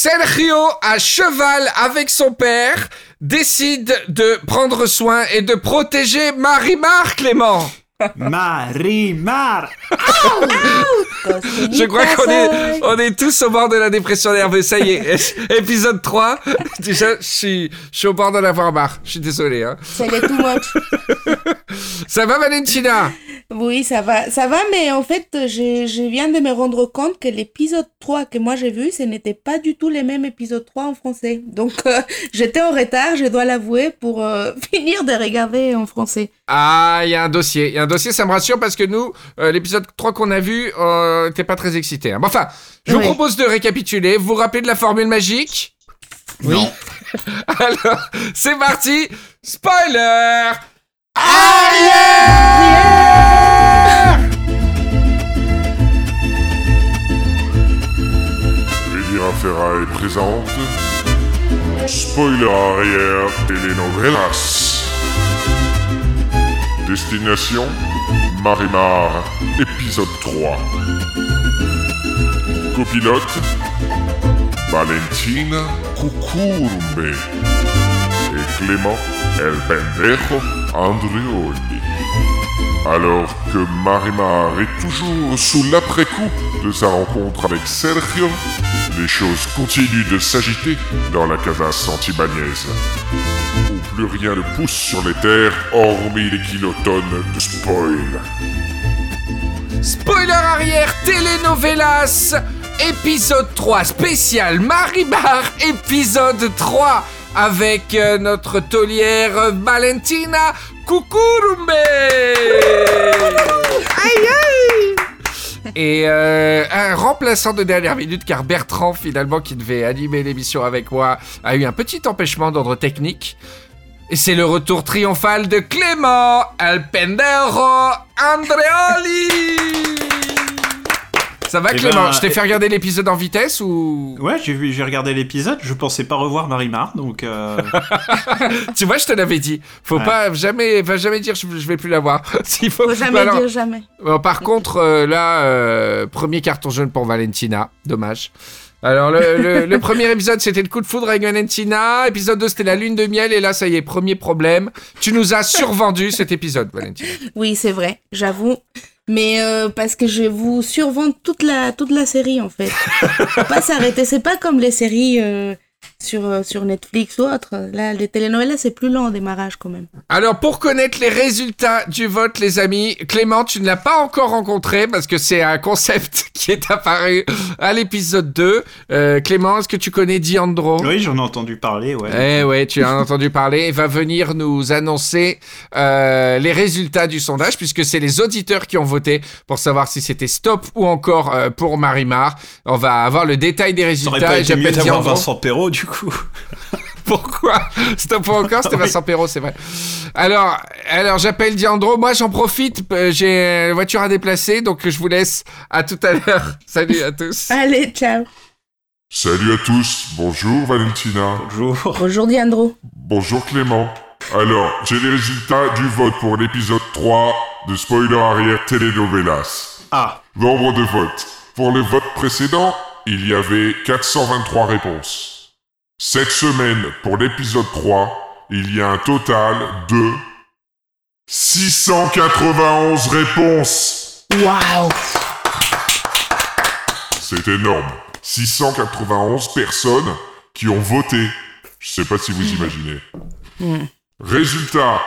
Sergio, à cheval avec son père, décide de prendre soin et de protéger Marimar, Clément. Marimar Je crois qu'on est, on est tous au bord de la dépression nerveuse. Ça y est, épisode 3. Déjà, je suis, je suis au bord de l'avoir marre. Je suis désolé. Hein. C'est too much. Ça va, Valentina? Oui, ça va. Ça va, mais en fait, je, je viens de me rendre compte que l'épisode 3 que moi j'ai vu, ce n'était pas du tout les mêmes épisodes 3 en français. Donc, euh, j'étais en retard, je dois l'avouer, pour euh, finir de regarder en français. Ah, il y a un dossier. Il y a un dossier, ça me rassure parce que nous, euh, l'épisode 3 qu'on a vu, euh, t'es pas très excité. Hein. Bon, enfin, je vous Oui. propose de récapituler. Vous vous rappelez de la formule magique? Oui. Alors, c'est parti. Spoiler Arrière Elvira Ferra est présente. Spoiler arrière, telenovelas. Destination Marimar, épisode 3. Copilote Valentina Cucurumbe Clément El Pendejo Andreoli. Alors que Marimar est toujours sous l'après-coup de sa rencontre avec Sergio, les choses continuent de s'agiter dans la casa Santibagnaise, où plus rien ne pousse sur les terres hormis les kilotonnes de spoil. Spoiler arrière, telenovelas, épisode 3, spécial Maribar, épisode 3, avec euh, notre taulière euh, Valentina Cucurumbe. Aïe aïe. Et euh, un remplaçant de dernière minute, car Bertrand, finalement, qui devait animer l'émission avec moi, a eu un petit empêchement d'ordre technique. Et c'est le retour triomphal de Clément Alpendero Andreoli Ça va Eh Clément ben, Je t'ai eh- fait regarder l'épisode en vitesse ou... Ouais, j'ai vu, j'ai regardé l'épisode, je pensais pas revoir Marimar, donc euh, Tu vois, je te l'avais dit. Faut Ouais. pas jamais, va jamais dire je, je vais plus la voir. S'il faut, Faut jamais alors, dire jamais. euh, par contre, euh, là, euh, premier carton jaune pour Valentina. Dommage. Alors, le, le- le premier épisode, c'était le coup de foudre avec Valentina. Épisode 2, c'était la lune de miel. Et là, ça y est, premier problème. Tu nous as survendu cet épisode, Valentina. Oui, c'est vrai, j'avoue. Mais euh, parce que je vous survends toute la, toute la série, en fait. Faut pas s'arrêter. C'est pas comme les séries euh, sur, euh, sur Netflix ou autre. Là, les télénovelas, c'est plus lent au démarrage, quand même. Alors, pour connaître les résultats du vote, les amis, Clément, tu ne l'as pas encore rencontré parce que c'est un concept qui est apparu à l'épisode 2. Euh, Clément, est-ce que tu connais Diandro? Oui, j'en ai entendu parler, ouais. Eh ouais, tu as entendu parler. Il va venir nous annoncer euh, les résultats du sondage, puisque c'est les auditeurs qui ont voté pour savoir si c'était stop ou encore euh, pour Marimar. On va avoir le détail des Ça aurait résultats. pas été mieux d'avoir. Vincent Perrault, du coup. Pourquoi Stop ou encore C'était Oui. Vincent Perrault, c'est vrai. Alors, alors j'appelle Diandro. Moi, j'en profite. euh, J'ai une voiture à déplacer, donc je vous laisse. À tout à l'heure. Salut à tous. Allez, ciao. Salut à tous, bonjour Valentina. Bonjour. Bonjour, Diandro. Bonjour Clément. Alors, j'ai les résultats du vote pour l'épisode 3 de Spoiler Arrière Telenovelas. Ah, Nombre de votes. Pour le vote précédent, il y avait 423 réponses. Cette semaine, pour l'épisode 3, il y a un total de 691 réponses. Waouh. C'est énorme. 691 personnes qui ont voté. Je sais pas si vous imaginez. Résultat.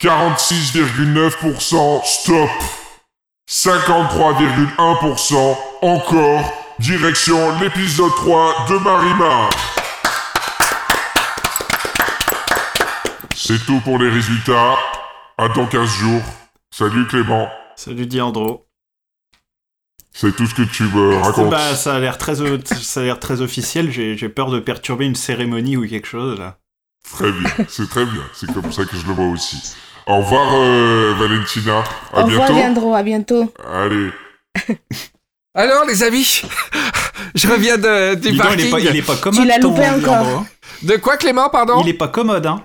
46,9% stop. 53,1% encore. Direction l'épisode 3 de Marimar. C'est tout pour les résultats. À dans 15 jours. Salut Clément. salut Diandro. C'est tout ce que tu me racontes. Bah, ça a l'air très, o- ça a l'air très officiel. J'ai j'ai peur de perturber une cérémonie ou quelque chose là. Très bien, c'est très bien. C'est comme ça que je le vois aussi. Au revoir, euh, Valentina. À Au revoir, bientôt. Diandro. À bientôt. Allez. Alors, les amis, je reviens de, du Dis donc, il est parking. pas, il est pas commode. Tu l'as ton loupé Diandro, encore. hein. De quoi, Clément, pardon? Il est pas commode, hein.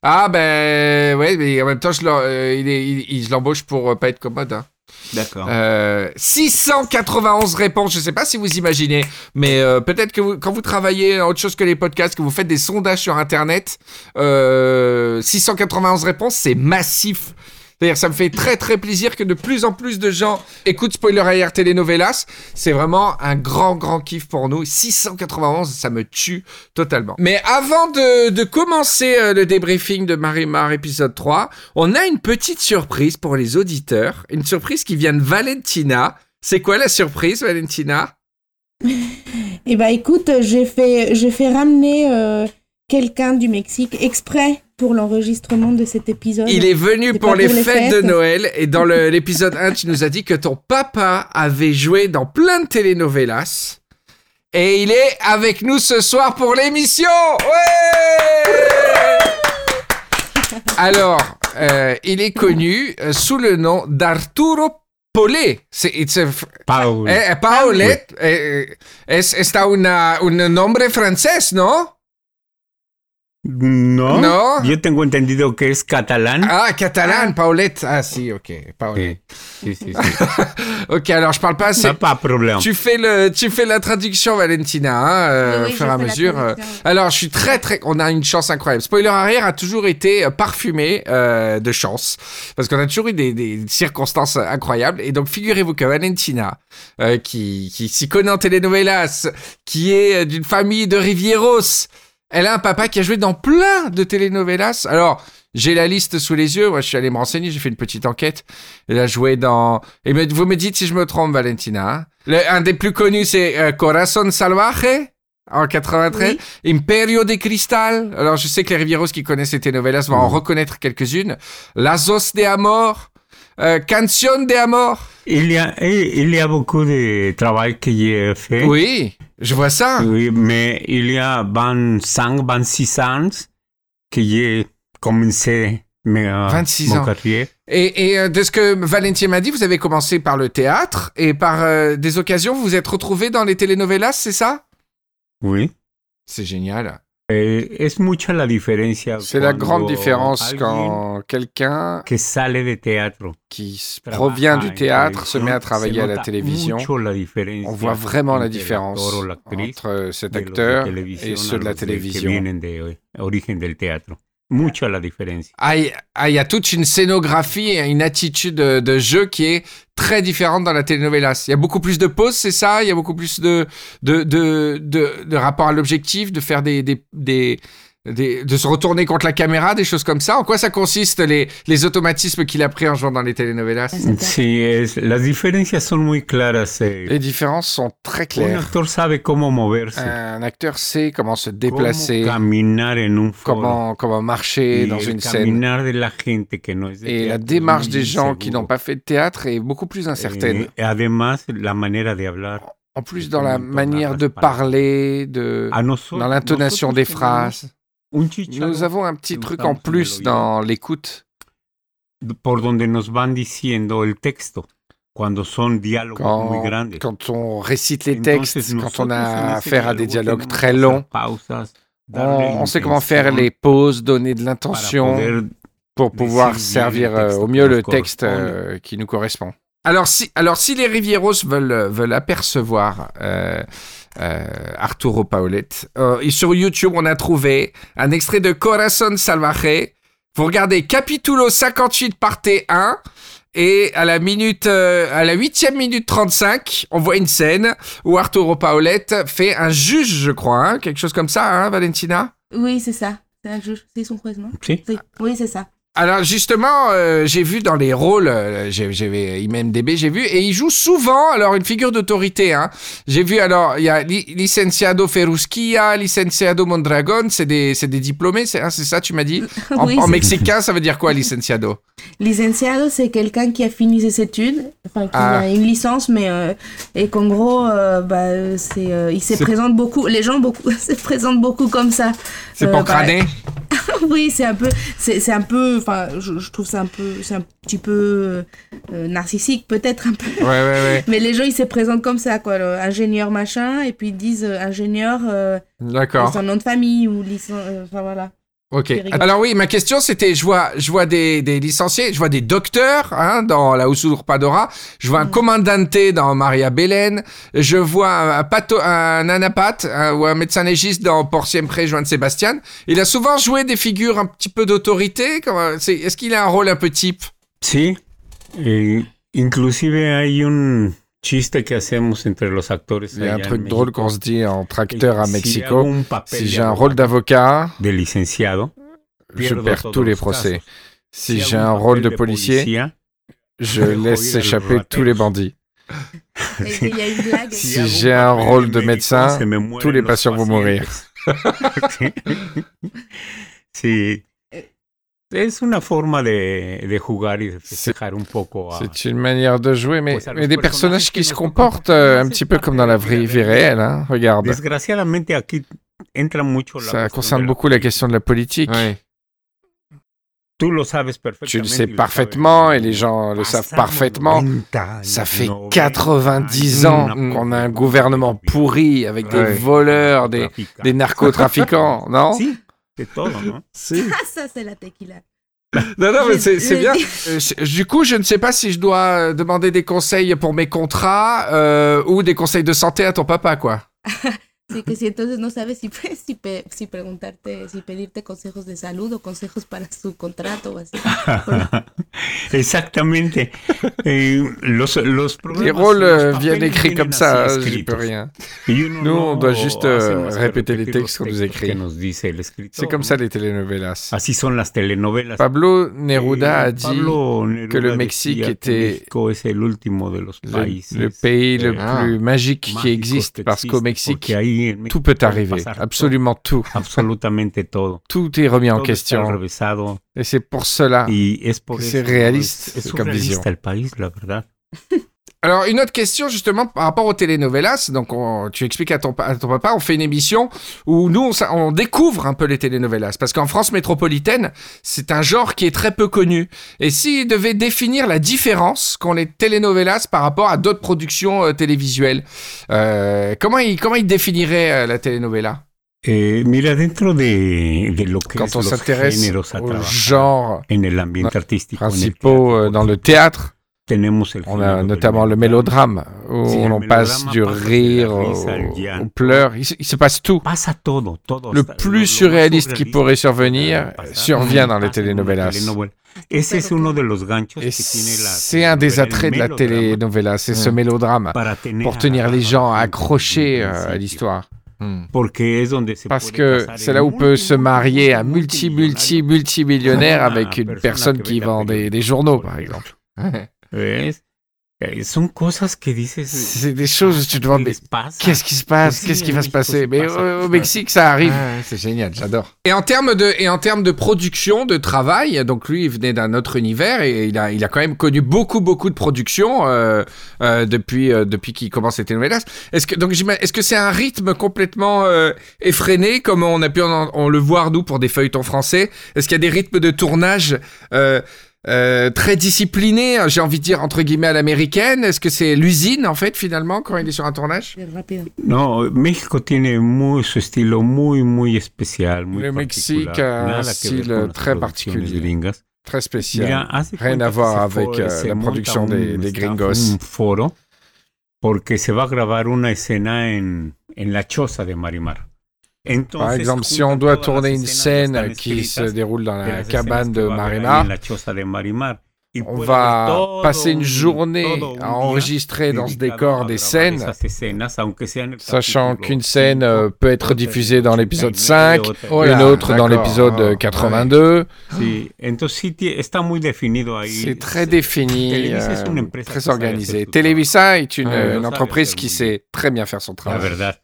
Ah ben ouais, mais en même temps je l'en- euh, il est- il- il- je l'embauche pour euh, pas être commode. hein. D'accord. Euh, 691 réponses, je sais pas si vous imaginez, mais euh, peut-être que vous- quand vous travaillez en autre chose que les podcasts, que vous faites des sondages sur Internet, euh, 691 réponses, c'est massif. C'est-à-dire, ça me fait très très plaisir que de plus en plus de gens écoutent Spoiler Air Telenovelas. C'est vraiment un grand grand kiff pour nous. 691, ça me tue totalement. Mais avant de, de commencer euh, le débriefing de Marimar épisode 3, on a une petite surprise pour les auditeurs. Une surprise qui vient de Valentina. C'est quoi la surprise, Valentina? Eh ben écoute, j'ai fait, j'ai fait ramener euh, quelqu'un du Mexique exprès pour l'enregistrement de cet épisode. Il est venu pour les pour les fêtes de. Noël et dans l'épisode 1, tu nous as dit que ton papa avait joué dans plein de telenovelas. Et il est avec nous ce soir pour l'émission. Ouais Alors, euh, il est connu euh, sous le nom d'Arturo Polé. C'est it's a f- Paul. eh, eh, Paulette, eh, es, está una, un nombre francés, ¿no? No. No. Yo tengo entendido que es catalán. Ah, catalan, Paulette. Ah, si, ok, Paulette. Sí, sí, sí. sí. Ok, alors je parle pas assez. Pas problème. Tu fais le, tu fais la traduction, Valentina, hein, euh, Oui, oui, au fur et à mesure. Alors, je suis très, très, on a une chance incroyable. Spoiler arrière a toujours été euh, parfumé euh, de chance, parce qu'on a toujours eu des, des circonstances incroyables. Et donc, figurez-vous que Valentina, euh, qui, qui s'y connaît en telenovelas, qui est euh, d'une famille de Rivieros, elle a un papa qui a joué dans plein de telenovelas. Alors, j'ai la liste sous les yeux. Moi, je suis allé me renseigner. J'ai fait une petite enquête. Elle a joué dans. Et me- vous me dites si je me trompe, Valentina. hein. Le- un des plus connus, c'est euh, Corazon Salvaje en 93. Imperio de Cristal. Alors, je sais que les Rivieros qui connaissent ces telenovelas vont en reconnaître quelques-unes. Lazos de Amor. Euh, Canción de Amor. Il y, a, eh, il y a beaucoup de travail que j'ai fait. Oui, je vois ça. Oui, mais il y a 25, 26 ans que j'ai commencé ma, 26 mon ans. carrière. Et, et, euh, de ce que Valentin m'a dit, vous avez commencé par le théâtre et par euh, des occasions, vous vous êtes retrouvé dans les telenovelas, c'est ça? Oui. C'est génial. Eh, es mucha la diferencia. C'est la grande différence quand quelqu'un que sale de teatro qui provient du théâtre se met à travailler à la télévision. On voit vraiment la différence entre cet acteur et ceux de la télévision. Mucha la diferencia. Ah, il ah, y a toute une scénographie et une attitude de, de jeu qui est très différente dans la telenovelas. Il y a beaucoup plus de pauses, c'est ça? Il y a beaucoup plus de, de, de, de, de rapport à l'objectif, de faire des, des, des, des- de se retourner contre la caméra, des choses comme ça. En quoi ça consiste, les, les automatismes qu'il a pris en jouant dans les telenovelas Sí, es, las diferencias son muy claras. eh. Les différences sont très Un claires. actor sabe cómo moverse, Un acteur sait comment se cómo déplacer, caminar en un foro. comment, comment marcher y dans el une scène. caminar de la gente que no es de Et la teatro es démarche muy des gens qui inseguro. n'ont pas fait de théâtre est beaucoup plus incertaine. Eh, además, la manera de hablar. En plus, dans la manière de par- parler, de... A nosotros- dans l'intonation des tenemos phrases. Nous avons un petit truc en plus dans l'écoute. por donde nos van diciendo el texto cuando son diálogos muy Quand, grandes. quand on récite les Entonces, textes, quand on a affaire à des dialogues très longs, on, sait comment faire les pauses, donner de l'intention pour pouvoir servir euh, au mieux le texte euh, qui nous correspond. Alors si, alors si les Rivieros veulent, veulent apercevoir euh, euh, Arturo Paulette, euh, et sur YouTube, on a trouvé un extrait de Corazon Salvaje. Vous regardez Capitulo 58 partie 1 et à la minute, euh, à la huitième minute 35, on voit une scène où Arturo Paulette fait un juge, je crois, hein, quelque chose comme ça, hein, Valentina? Oui, c'est ça. C'est un juge. C'est son. Oui, oui c'est ça. Alors justement, euh, j'ai vu dans les rôles, euh, j'ai- IMDB, j'ai vu, et il joue souvent, alors une figure d'autorité. Hein. J'ai vu, alors, il y a Li- Licenciado Ferusquia, Licenciado Mondragon, c'est des, des diplômés, c'est hein, ça, tu m'as dit? En, Oui, en mexicain, ça veut dire quoi, Licenciado? Licenciado, c'est quelqu'un qui a fini ses études, enfin qui Ah. a une licence, mais euh, et qu'en gros, euh, bah, c'est, il se présente beaucoup. Les gens beaucoup se présentent beaucoup comme ça. C'est pour bah, crâner oui, c'est un peu, c'est un peu, enfin, je, je trouve ça un peu, c'est un petit peu euh, narcissique peut-être un peu. Ouais, ouais, ouais. Mais les gens ils se présentent comme ça, quoi, le ingénieur machin, et puis ils disent euh, ingénieur, euh, D'accord. son nom de famille ou licence, euh, enfin voilà. Ok. Alors oui, ma question c'était, je vois, je vois des, des licenciés, je vois des docteurs hein, dans la Usurpadora, je vois un Mm. commandante dans Maria Belen, je vois un, pato, un anapath un- ou un médecin légiste dans Por Siempre Joan Sébastien. Il a souvent joué des figures un petit peu d'autorité. Est-ce qu'il a un rôle un peu type? Sí, eh, inclusive hay un chiste que hacemos entre los actores. Il y a un truc drôle qu'on se dit entre acteurs à Mexico. Si j'ai un rôle d'avocat, de licenciado, je perds tous les procès. Si j'ai un rôle de policier, policía, je laisse ir a los échapper tous les bandits. Si j'ai un rôle de médecin, tous les patients vont mourir. Es una forma de, de jugar y de festejar un poco a... C'est une manière de jouer, mais, Pues des personnages qui se comportent euh, un petit peu comme dans la vraie vie réelle. Hein. Regarde, Desgraciadamente aquí entra mucho la ça concerne la beaucoup la question de la politique. Sabes Tu le sais parfaitement et les gens le savent parfaitement. 90 Ça fait 90 90 ans qu'on a un gouvernement pourri avec des voleurs, des narcotrafiquants, non? De todo, ¿no? Ah, ça, c'est la tequila. Non, non, mais Je- c'est bien. dis- Euh, Du coup, je ne sais pas si je dois euh, demander des conseils pour mes contrats euh, ou des conseils de santé à ton papa, quoi. Sí, que si entonces no sabes si, si, si preguntarte, si pedirte consejos de salud o consejos para su contrato o así. Exactamente. Eh, los, los Les rôles euh, viennent écrits comme ça, j'y escritos. peux rien. Nous, on no doit juste, euh, répéter les textes qu'on nous écrit. C'est comme ¿no? ça les telenovelas. Así son las telenovelas. Pablo Neruda a Eh, dit Pablo Neruda que le Mexique était le, le pays le eh, Ah. plus magique qui existe parce qu'au Mexique, tout peut arriver, absolument tout. Tout est remis en question. Et c'est pour cela. que c'est réaliste, comme vision. Alors, une autre question, justement, par rapport aux telenovelas. Donc, on- tu expliques à ton, à ton papa, on fait une émission où nous, on, on découvre un peu les telenovelas. Parce qu'en France métropolitaine, c'est un genre qui est très peu connu. Et s'il devait définir la différence qu'ont les telenovelas par rapport à d'autres productions euh, télévisuelles, euh, comment, il, comment il définirait euh, la telenovela? Eh, mira, dentro de, de lo que Quand on s'intéresse géneros a aux trabajar genres en el euh, teatro, dans le théâtre, on a notamment le mélodrame, où on passe du rire au, pleur. Il, se- il se passe tout. Pasa todo, todo. Le plus lo- lo más surréaliste qui pourrait survenir survient dans les telenovelas. Et c'est un des attraits de la telenovela, c'est ce Mm. mélodrame, para tener pour tenir les gens accrochés euh, à l'histoire. Se Parce que c'est là où peut se marier un multi- multi, multimillionnaire avec une personne qui vend des, des journaux, par exemple. ¿Ves? Eh, Son cosas que dices. C'est des choses où tu te demandes, qu'est-ce qui se passe Qu'est-ce qui va se Mexico, passer se Mais au, au Mexique, ça arrive. Ah, c'est génial, j'adore. Et en termes de et en termes de production, de travail, donc lui il venait d'un autre univers et il a il a quand même connu beaucoup beaucoup de productions euh, euh, depuis euh, depuis qu'il commence les telenovelas. Est-ce que donc est-ce que c'est un rythme complètement euh, effréné comme on a pu en, le voir nous pour des feuilletons français? Est-ce qu'il y a des rythmes de tournage euh, euh, très disciplinés, j'ai envie de dire entre guillemets à l'américaine Est-ce que c'est l'usine en fait finalement quand il est sur un tournage? C'est rápido. No, México tiene muy su estilo muy muy especial, muy Le. Mexique a un style très particulier. gringas. Très spécial. Rien à voir avec euh, la production un des, des gringos. Un foro, porque se va a grabar una escena en, en la choza de Marimar. Par exemple, si on doit tourner une scène qui se déroule dans la cabane de va a haber ahí Marimar, en la choza de Marimar. Y on va passer une un- journée à enregistrer dans ce décor des scènes, sachant qu'une scène euh, peut être diffusée dans l'épisode 89, 5, otra- Oh une autre dans l'épisode euh, Oh, 82. Sí, entonces sí tie- está muy definido ahí. C'est très défini, euh, très organisé. Televisa est une, Ouais, une entreprise qui sait très bien faire son La travail.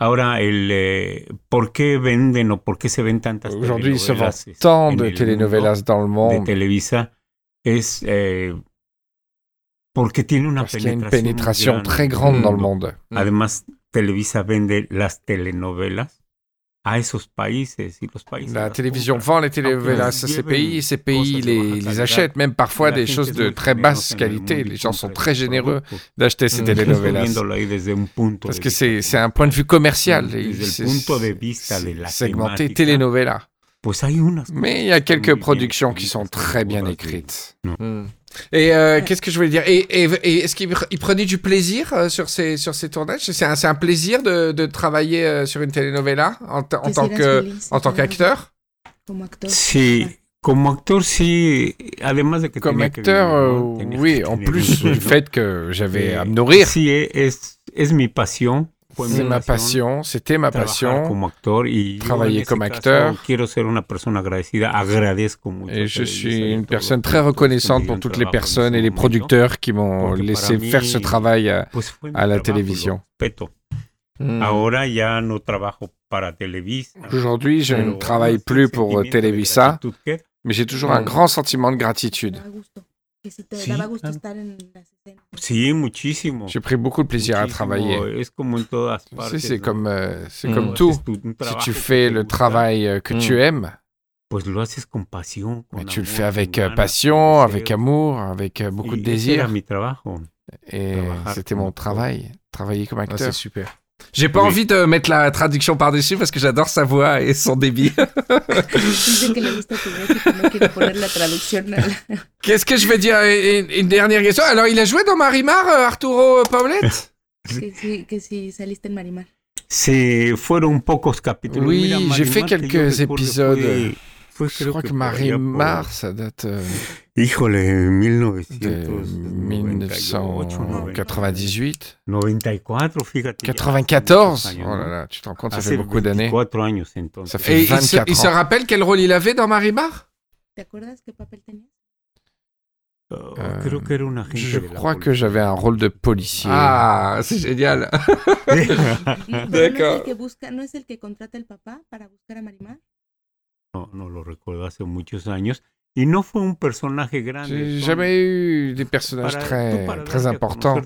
Ahora, el, eh, ¿por qué venden o por qué se ven tantas Aujourd'hui, se este, tant en de el telenovelas dans le mundo de monde Televisa es eh, porque tiene una parce une penetración, muy pénétration grande très en el grande dans le mundo. monde. Además, Televisa vende las telenovelas a esos países y los países. La télévision vend les télénovelas à ces pays et ces pays les, les achètent, même parfois des choses es de très basse qualité. y Les gens sont très généreux d'acheter ces Mm. telenovelas. Parce que c'est un point de vue commercial. Segmenté telenovela. Mais il y a quelques productions qui sont très bien écrites. Non. Et euh, qu'est-ce que je voulais dire Et, et- et est-ce qu'il il prenait du plaisir euh, sur ces, sur ces tournages? C'est un, c'est un plaisir de, de travailler euh, sur une telenovela en, en tant si que feliz en tant qu'acteur? Como actor. Sí, como actor sí, además de que Comme tenía que euh, oui, que en plus du fait que j'avais à me Eh, nourrir. Sí, es, es mi pasión. C'est ma passion, c'était ma passion. Travailler comme acteur. Et je suis une personne très reconnaissante pour toutes les personnes et les producteurs qui m'ont laissé faire ce travail. euh, a la hmm. Para Televisa. Aujourd'hui, je ne travaille plus pour euh, Televisa, mais j'ai toujours un Mm. grand sentiment de gratitude. Que si te Sí, daba gusto claro. estar en las escenas. Sí, muchísimo. J'ai pris beaucoup de plaisir à travailler. Es como en todas Tu sais, partes. c'est ¿no? comme, euh, c'est Mm. comme Cuando tout. Si tu fais le travail euh, que Mm. tu aimes, Pues lo haces con pasión. mais con tu le fais avec euh, passion, avec amour, avec euh, beaucoup de era désir. mi trabajo. Et c'était mon travail, travailler comme Ah, acteur. c'est super. J'ai pas Oui. envie de mettre la traduction par-dessus parce que j'adore sa voix et son débit. Qu'est-ce que je vais dire? Une, une dernière question. Alors, il a joué dans Marimar, euh, Arturo Paulette? Que si, saliste en Marimar. Se fueron pocos capítulos. Oui, j'ai fait quelques épisodes. Fue Je creo crois que allá Marimar, por- ça date euh, Híjole, de 1998. 1998. 94, fíjate. ya hace 94 muchos años, Oh là là, tu te rends compte, ça fait beaucoup d'années. 24. Ça fait Et Et il se, 24 il se ans. rappelle quel rôle il avait dans Marimar ¿Te acuerdas qué papel tenía? Oh, Euh, que Je crois que j'avais un rôle de policier. Ah, c'est génial. D'accord. No. No, lo recuerdo hace muchos años. Y no fue un personaje grande. J'ai jamais eu des personnages para- très, para très importants.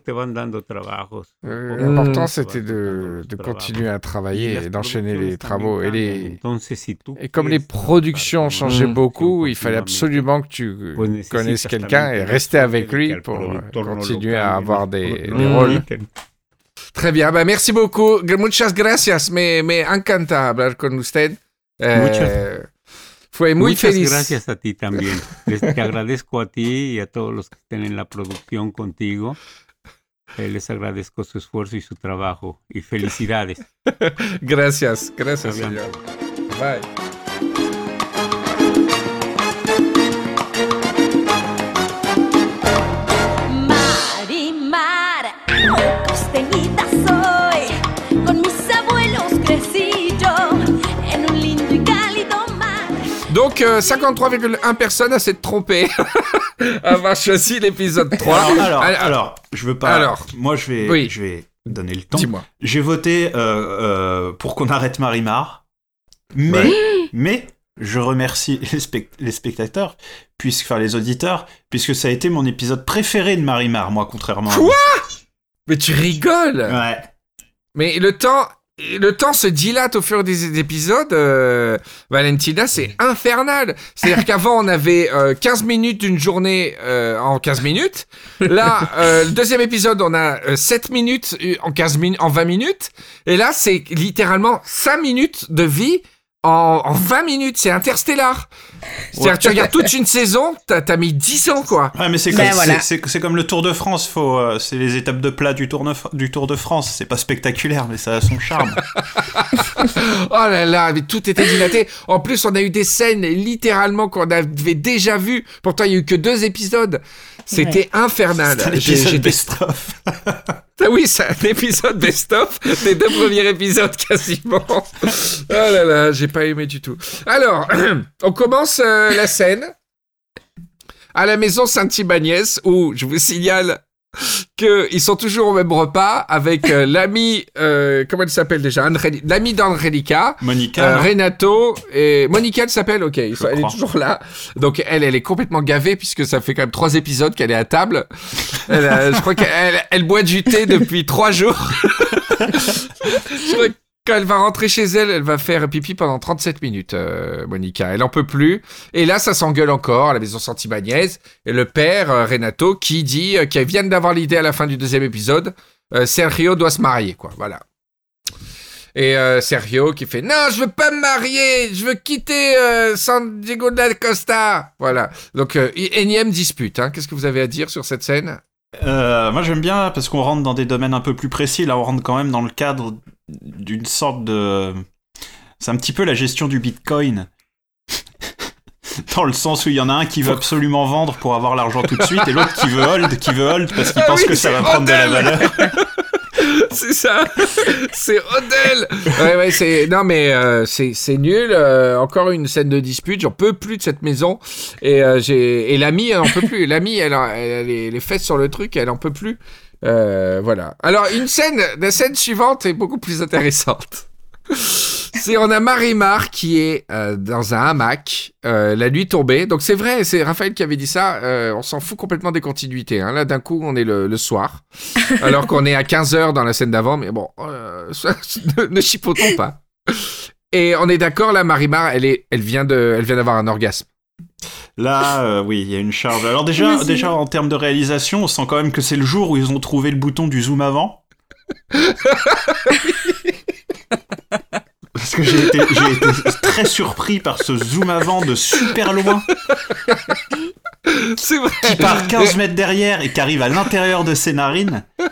Euh, L'important, c'était de, continuer à travailler et d'enchaîner les travaux. Et, les... Entonces, si tú et comme les productions changeaient beaucoup, il fallait absolument que tu connaisses quelqu'un et rester avec lui pour euh, continuer à avoir des, rôles. Très bien, bah, merci beaucoup. Muchas gracias. Me, me encanta hablar con usted. Eh, Muchas- fue muy Muchas feliz. gracias a ti también. Les, te agradezco a ti y a todos los que estén en la producción contigo. Eh, les agradezco su esfuerzo y su trabajo. Y felicidades. Gracias, gracias, señor. Bye. Marimar, Donc, euh, 53,1 personnes à s'être trompées avoir choisi l'épisode 3. Alors, alors, Alors, alors, je veux pas. alors. moi, je vais, Oui. je vais donner le temps. Dis-moi. J'ai voté euh, euh, pour qu'on arrête Marimar, mais, Ouais. mais je remercie les, spect- les spectateurs, puisque, enfin les auditeurs, puisque ça a été mon épisode préféré de Marimar, moi, contrairement à Quoi Mais tu rigoles. Ouais. Mais le temps, le temps se dilate au fur et des épisodes. euh, Valentina, c'est infernal. C'est-à-dire qu'avant, on avait euh, 15 minutes d'une journée euh, en 15 minutes. Là, euh, le deuxième épisode, on a euh, 7 minutes euh, en, 15 min- en 20 minutes. Et là, c'est littéralement 5 minutes de vie en, en 20 minutes. C'est interstellar. C'est-à-dire que tu regardes toute une saison, t'as as mis 10 ans, quoi. Ouais, mais c'est Ben comme, voilà. c'est- comme le Tour de France, faut, euh, c'est les étapes de plat du Tour de, du Tour de France. C'est pas spectaculaire, mais ça a son charme. Oh là là, mais tout était dilaté. En plus, on a eu des scènes littéralement qu'on avait déjà vues. Pourtant, il y a eu que deux épisodes. C'était infernal. J'étais- best-of. Ah oui, c'est un épisode best-of des deux premiers épisodes quasiment. Oh là là, j'ai pas aimé du tout. Alors, on commence euh, la scène à la maison Saint-Ibagnès où je vous signale qu'ils sont toujours au même repas avec euh, l'ami, euh, comment elle s'appelle déjà L'ami d'Angelica. Monica, Euh, Renato et Monica elle s'appelle ok elle est toujours là. Donc elle elle est complètement gavée puisque ça fait quand même trois épisodes qu'elle est à table. Elle, je crois qu'elle elle boit du thé depuis trois jours. Je crois que quand elle va rentrer chez elle, elle va faire pipi pendant 37 minutes, euh, Monica. Elle en peut plus. Et là, ça s'engueule encore à la maison Santibagnaise. Et le père, euh, Renato, qui dit, euh, qui vient d'avoir l'idée à la fin du deuxième épisode, Sergio doit se marier, quoi. Voilà. Et Sergio qui fait non, je veux pas me marier, je veux quitter San Diego de la Costa. Voilà. Donc énième dispute. Hein. Qu'est-ce que vous avez à dire sur cette scène? Moi j'aime bien parce qu'on rentre dans des domaines un peu plus précis. Là on rentre quand même dans le cadre d'une sorte de. C'est un petit peu la gestion du bitcoin. dans le sens où il y en a un qui veut absolument vendre pour avoir l'argent tout de suite et l'autre qui veut hold, qui veut hold parce qu'il Ah pense oui, que ça va prendre de la valeur. C'est ça. c'est Odell. Ouais, ouais, c'est non mais euh, c'est c'est nul. Euh, encore une scène de dispute. J'en peux plus de cette maison. Et euh, j'ai et l'amie, elle en peut plus. L'amie, elle, elle a les, les fesses sur le truc, elle en peut plus. Euh, voilà. Alors une scène, la scène suivante est beaucoup plus intéressante. C'est on a Marimar qui est euh, dans un hamac euh, la nuit tombée. Donc c'est vrai, c'est Raphaël qui avait dit ça. euh, on s'en fout complètement des continuités. hein. Là d'un coup on est le, le soir, alors qu'on est à 15 heures dans la scène d'avant. Mais bon, ne, ne chipotons pas. Et on est d'accord là, Marimar, elle est, elle vient de, elle vient d'avoir un orgasme. Là, euh, oui, il y a une charge. Alors déjà, Oui, c'est- déjà en termes de réalisation, on sent quand même que c'est le jour où ils ont trouvé le bouton du zoom avant. Parce que j'ai été, très surpris par ce zoom avant de super loin, C'est vrai. qui part 15 mètres derrière et qui arrive à l'intérieur de ses narines.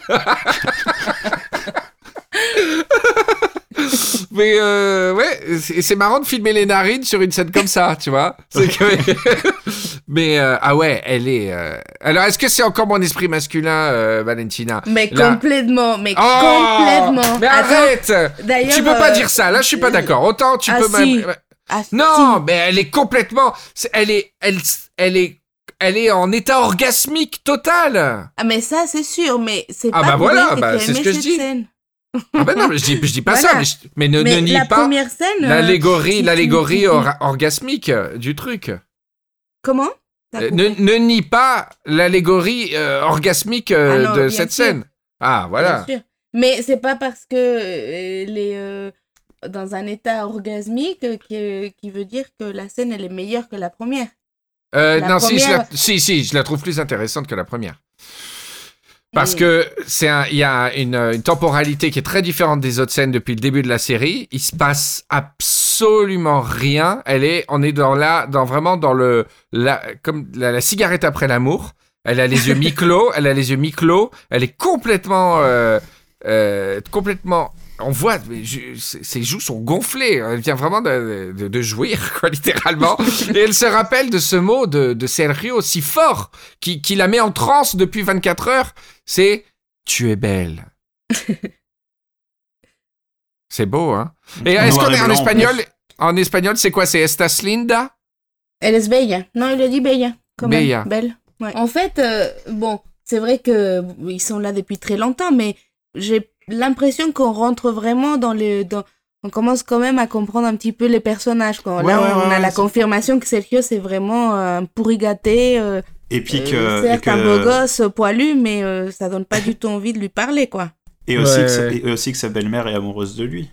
Mais euh, ouais, c'est marrant de filmer les narines sur une scène comme ça, tu vois. C'est que- Mais euh, ah ouais, elle est. euh, Alors est-ce que c'est encore mon esprit masculin, euh, Valentina? Mais Là- complètement, mais Oh complètement. Mais arrête D'ailleurs, Tu peux pas euh, dire ça. Là, je suis pas d'accord. Autant tu ah, peux. si. même- ah, Non, si. mais elle est complètement. Elle est, elle, elle est, elle est en état orgasmique total. Ah, mais ça, c'est sûr, mais c'est Ah pas bah voilà, bah, c'est ce que je dis. scène. Ah ben non, je dis, je dis pas Voilà. ça, mais, je- mais ne, Mais ne nie la pas première scène. euh, l'allégorie, l'allégorie or- orgasmique euh, du truc. Comment? Euh. Ne, ne nie pas l'allégorie euh, orgasmique euh, Ah non, de cette sûr. scène. Ah voilà. Bien sûr. Mais c'est pas parce que euh, elle est euh, dans un état orgasmique euh, qui, qui veut dire que la scène elle est meilleure que la première. Euh, La non, si, je la, première- si, si, je la trouve plus intéressante que la première. Parce que c'est il y a une, une temporalité qui est très différente des autres scènes depuis le début de la série. Il se passe absolument rien. Elle est, on est dans là, dans vraiment dans le, la, comme la, la cigarette après l'amour. Elle a les yeux mi-clos, elle a les yeux mi-clos. Elle est complètement, euh, euh, complètement. On voit, mais je- ses joues sont gonflées. Elle vient vraiment de, de, de jouir, quoi, littéralement. Et elle se rappelle de ce mot de, de Sergio si fort, qui, qui la met en transe depuis 24 heures. C'est Tu es belle. c'est beau, hein? Et est-ce qu'on est en espagnol? En espagnol, c'est quoi? C'est Estas Linda? Elle est bella. Non, il a dit bella. Quand même. Bella. Belle. Ouais. En fait, euh, bon, c'est vrai que ils sont là depuis très longtemps, mais j'ai l'impression qu'on rentre vraiment dans le. Dans... On commence quand même à comprendre un petit peu les personnages. Quand Ouais, là, ouais, on ouais, a ouais, la confirmation que Sergio, c'est vraiment euh, un pourri gâté. euh, Et puis que, euh, et, que- un beau gosse poilu, mais euh, ça donne pas du tout envie de lui parler, quoi. et aussi, Ouais. que sa, et aussi que sa belle-mère est amoureuse de lui.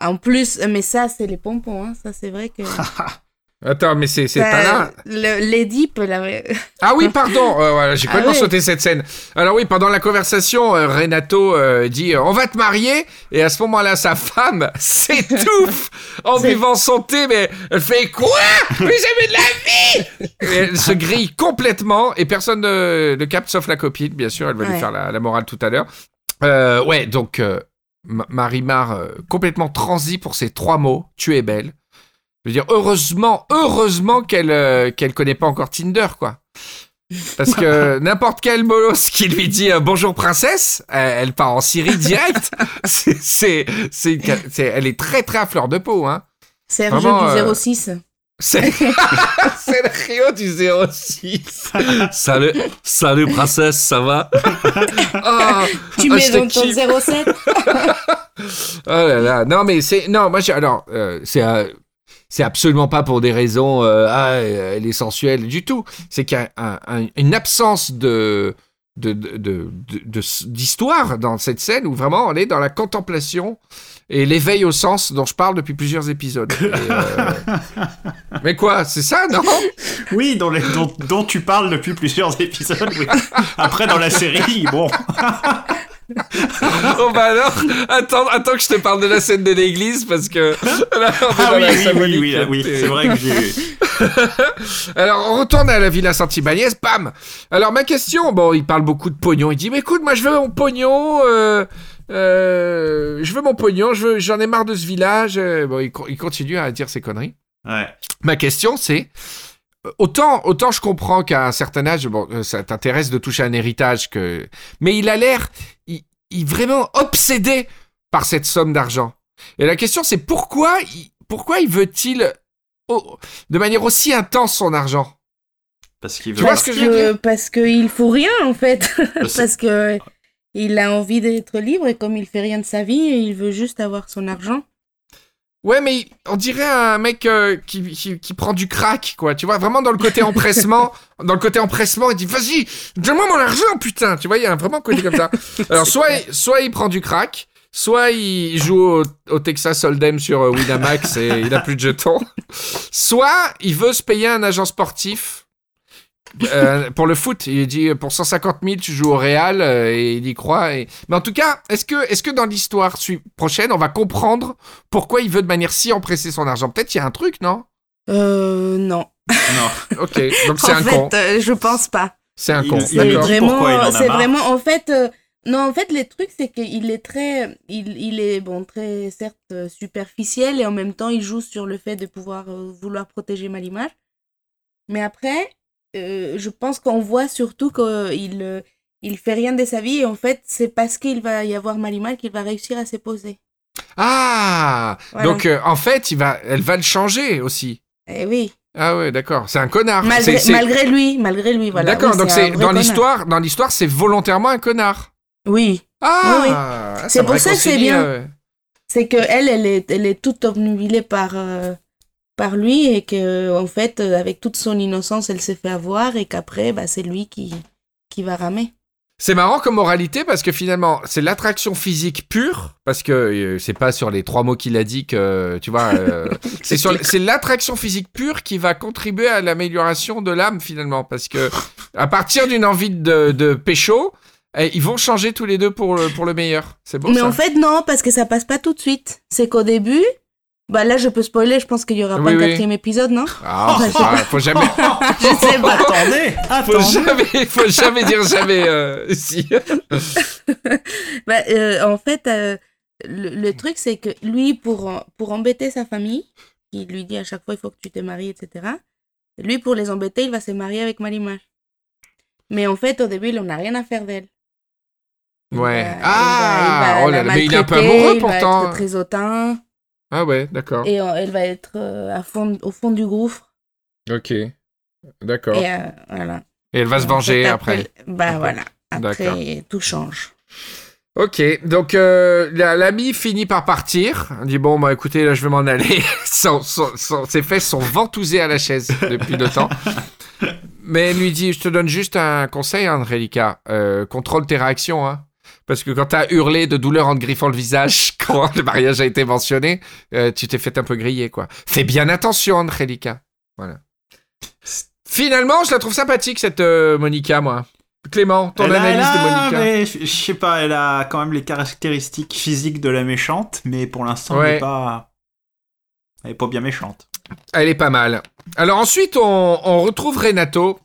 En plus, mais ça, c'est les pompons, hein. Ça, c'est vrai que. Attends, mais c'est là. le- L'Édipe, là. Ah oui, pardon. euh, voilà, j'ai Ah complètement sauté cette scène. Alors oui, pendant la conversation, euh, Renato euh, dit on va te marier et à ce moment-là, sa femme s'étouffe en buvant son thé, mais elle fait quoi? Mais jamais de la vie Et Elle se grille complètement et personne ne le capte sauf la copine, bien sûr. Elle va lui faire la, la morale tout à l'heure. Ouais, donc Ma- Marimar complètement transi pour ces trois mots tu es belle. Je veux dire, heureusement, heureusement qu'elle euh, qu'elle connaît pas encore Tinder, quoi. Parce que n'importe quel bolos qui lui dit euh, bonjour princesse, euh, elle part en Syrie direct. c'est, c'est, c'est, une ca- c'est- elle est très très à fleur de peau, hein. Sergio Vraiment, du euh, 06. C'est, c'est le Rio du 06. salut, salut princesse, ça va? Oh, Tu oh, mets je te dans ton kiffe. 07 Oh là là, non mais c'est non moi j'ai alors euh, c'est euh, c'est absolument pas pour des raisons euh, ah euh, elle est sensuelle du tout. C'est qu'il y a un- un- une absence de- d'histoire dans cette scène où vraiment on est dans la contemplation et l'éveil au sens dont je parle depuis plusieurs épisodes. Et, euh, Mais quoi, c'est ça non? Oui, dont, les- dont, dont tu parles depuis plusieurs épisodes. oui. Après, dans la série, bon. oh bah alors, attends, attends que je te parle de la scène de l'église parce que là, Ah oui, oui, oui, oui, oui, c'est vrai que j'ai. Alors, on retourne à la Villa Santibáñez, bam Alors, ma question, bon, il parle beaucoup de pognon. Il dit, mais écoute, moi, je veux mon pognon, euh, euh, je veux mon pognon, je veux- j'en ai marre de ce village. euh, Bon, il, co- il continue à dire ses conneries. Ouais. Ma question, c'est, euh, autant, autant je comprends qu'à un certain âge, bon, ça t'intéresse de toucher un héritage, que... mais il a l'air, il, il vraiment obsédé par cette somme d'argent. Et la question, c'est pourquoi, il, pourquoi il veut-il, oh, de manière aussi intense, son argent? Parce qu'il Tu veut. vois parce ce que je veux dire? Parce qu'il faut rien, en fait. Parce que il a envie d'être libre et comme il fait rien de sa vie, il veut juste avoir son argent. Ouais, mais on dirait un mec euh, qui, qui, qui prend du crack, quoi. Tu vois, vraiment dans le côté empressement. dans le côté empressement, il dit Vas-y, donne-moi mon argent, putain. Tu vois, il y a un vraiment côté comme ça. Alors, soit, il- soit il prend du crack, soit il joue au, au Texas Hold'em sur euh, Winamax et il a plus de jetons. Soit il veut se payer un agent sportif. Euh, pour le foot, il dit pour 150 000 tu joues au Real euh, et il y croit. Et... Mais en tout cas, est-ce que, est-ce que dans l'histoire prochaine, on va comprendre pourquoi il veut de manière si empressée son argent? Peut-être il y a un truc, non? Euh, non. Non. Ok, donc c'est en un fait, con. euh, je pense pas. C'est un il- con. il- C'est vraiment, c'est vraiment, en fait, euh, non, en fait, le truc, c'est qu'il est très, il, il est, bon, très, certes, euh, superficiel et en même temps, il joue sur le fait de pouvoir euh, vouloir protéger Malimar. Mais après, euh, je pense qu'on voit surtout qu'il euh, il fait rien de sa vie et en fait, c'est parce qu'il va y avoir Malimar qu'il va réussir à se poser. Ah Voilà. Donc euh, en fait, il va, elle va le changer aussi. Eh oui. Ah ouais, d'accord. C'est un connard. Malgré, malgré lui, malgré lui, voilà. D'accord, Oui, donc c'est dans l'histoire, dans l'histoire, c'est volontairement un connard. Oui. Ah, Oui, ah, C'est pour ça que c'est bien. euh, c'est que elle, elle est, elle est toute obnubilée par, par lui et que en fait, euh, avec toute son innocence, elle s'est fait avoir et qu'après, bah, c'est lui qui, qui va ramer. C'est marrant comme moralité parce que finalement, c'est l'attraction physique pure, parce que euh, c'est pas sur les trois mots qu'il a dit que, tu vois, euh, c'est sur, c'est l'attraction physique pure qui va contribuer à l'amélioration de l'âme finalement, parce que à partir d'une envie de, de pécho, eh, ils vont changer tous les deux pour le, pour le meilleur. C'est beau Mais ça. en fait, non, parce que ça passe pas tout de suite. C'est qu'au début, bah là, je peux spoiler, je pense qu'il y aura Oui, pas un oui. quatrième épisode, non? Ah, faut, pas- faut jamais, Je sais pas. Attendez, faut attendez. jamais, faut jamais dire jamais. euh, si. Bah, euh, en fait, euh, le, le truc, c'est que lui, pour, pour embêter sa famille, qui lui dit à chaque fois, il faut que tu te maries, etc., lui, pour les embêter, il va se marier avec Marimar. Mais en fait, au début, il n'en a rien à faire d'elle. Ouais. va- il va- Ah, il va oh là là, mais il est un peu amoureux il va pourtant. être très hautain, Ah ouais, d'accord. et euh, elle va être euh, à fond, au fond du gouffre. Ok, d'accord. Et euh, voilà. Et elle va se En venger fait, après. Bah voilà. Après, tout change. Ok, donc la- l'ami finit par partir. On dit bon, bah écoutez, là je vais m'en aller. son, son- son- ses fesses sont ventousées à la chaise depuis le temps. Mais elle lui dit, je te donne juste un conseil, hein, Angelica. Euh, contrôle tes réactions, hein. Parce que quand t'as hurlé de douleur en te griffant le visage quand le mariage a été mentionné, euh, tu t'es fait un peu griller, quoi. Fais bien attention, Angelica. Voilà. Finalement, je la trouve sympathique, cette euh, Monica, moi. Clément, ton Elle analyse de Monica. mais Je sais pas, elle a quand même les caractéristiques physiques de la méchante, mais pour l'instant, elle n'est pas. Elle est pas bien méchante. Elle est pas mal. Alors ensuite, on, on retrouve Renato.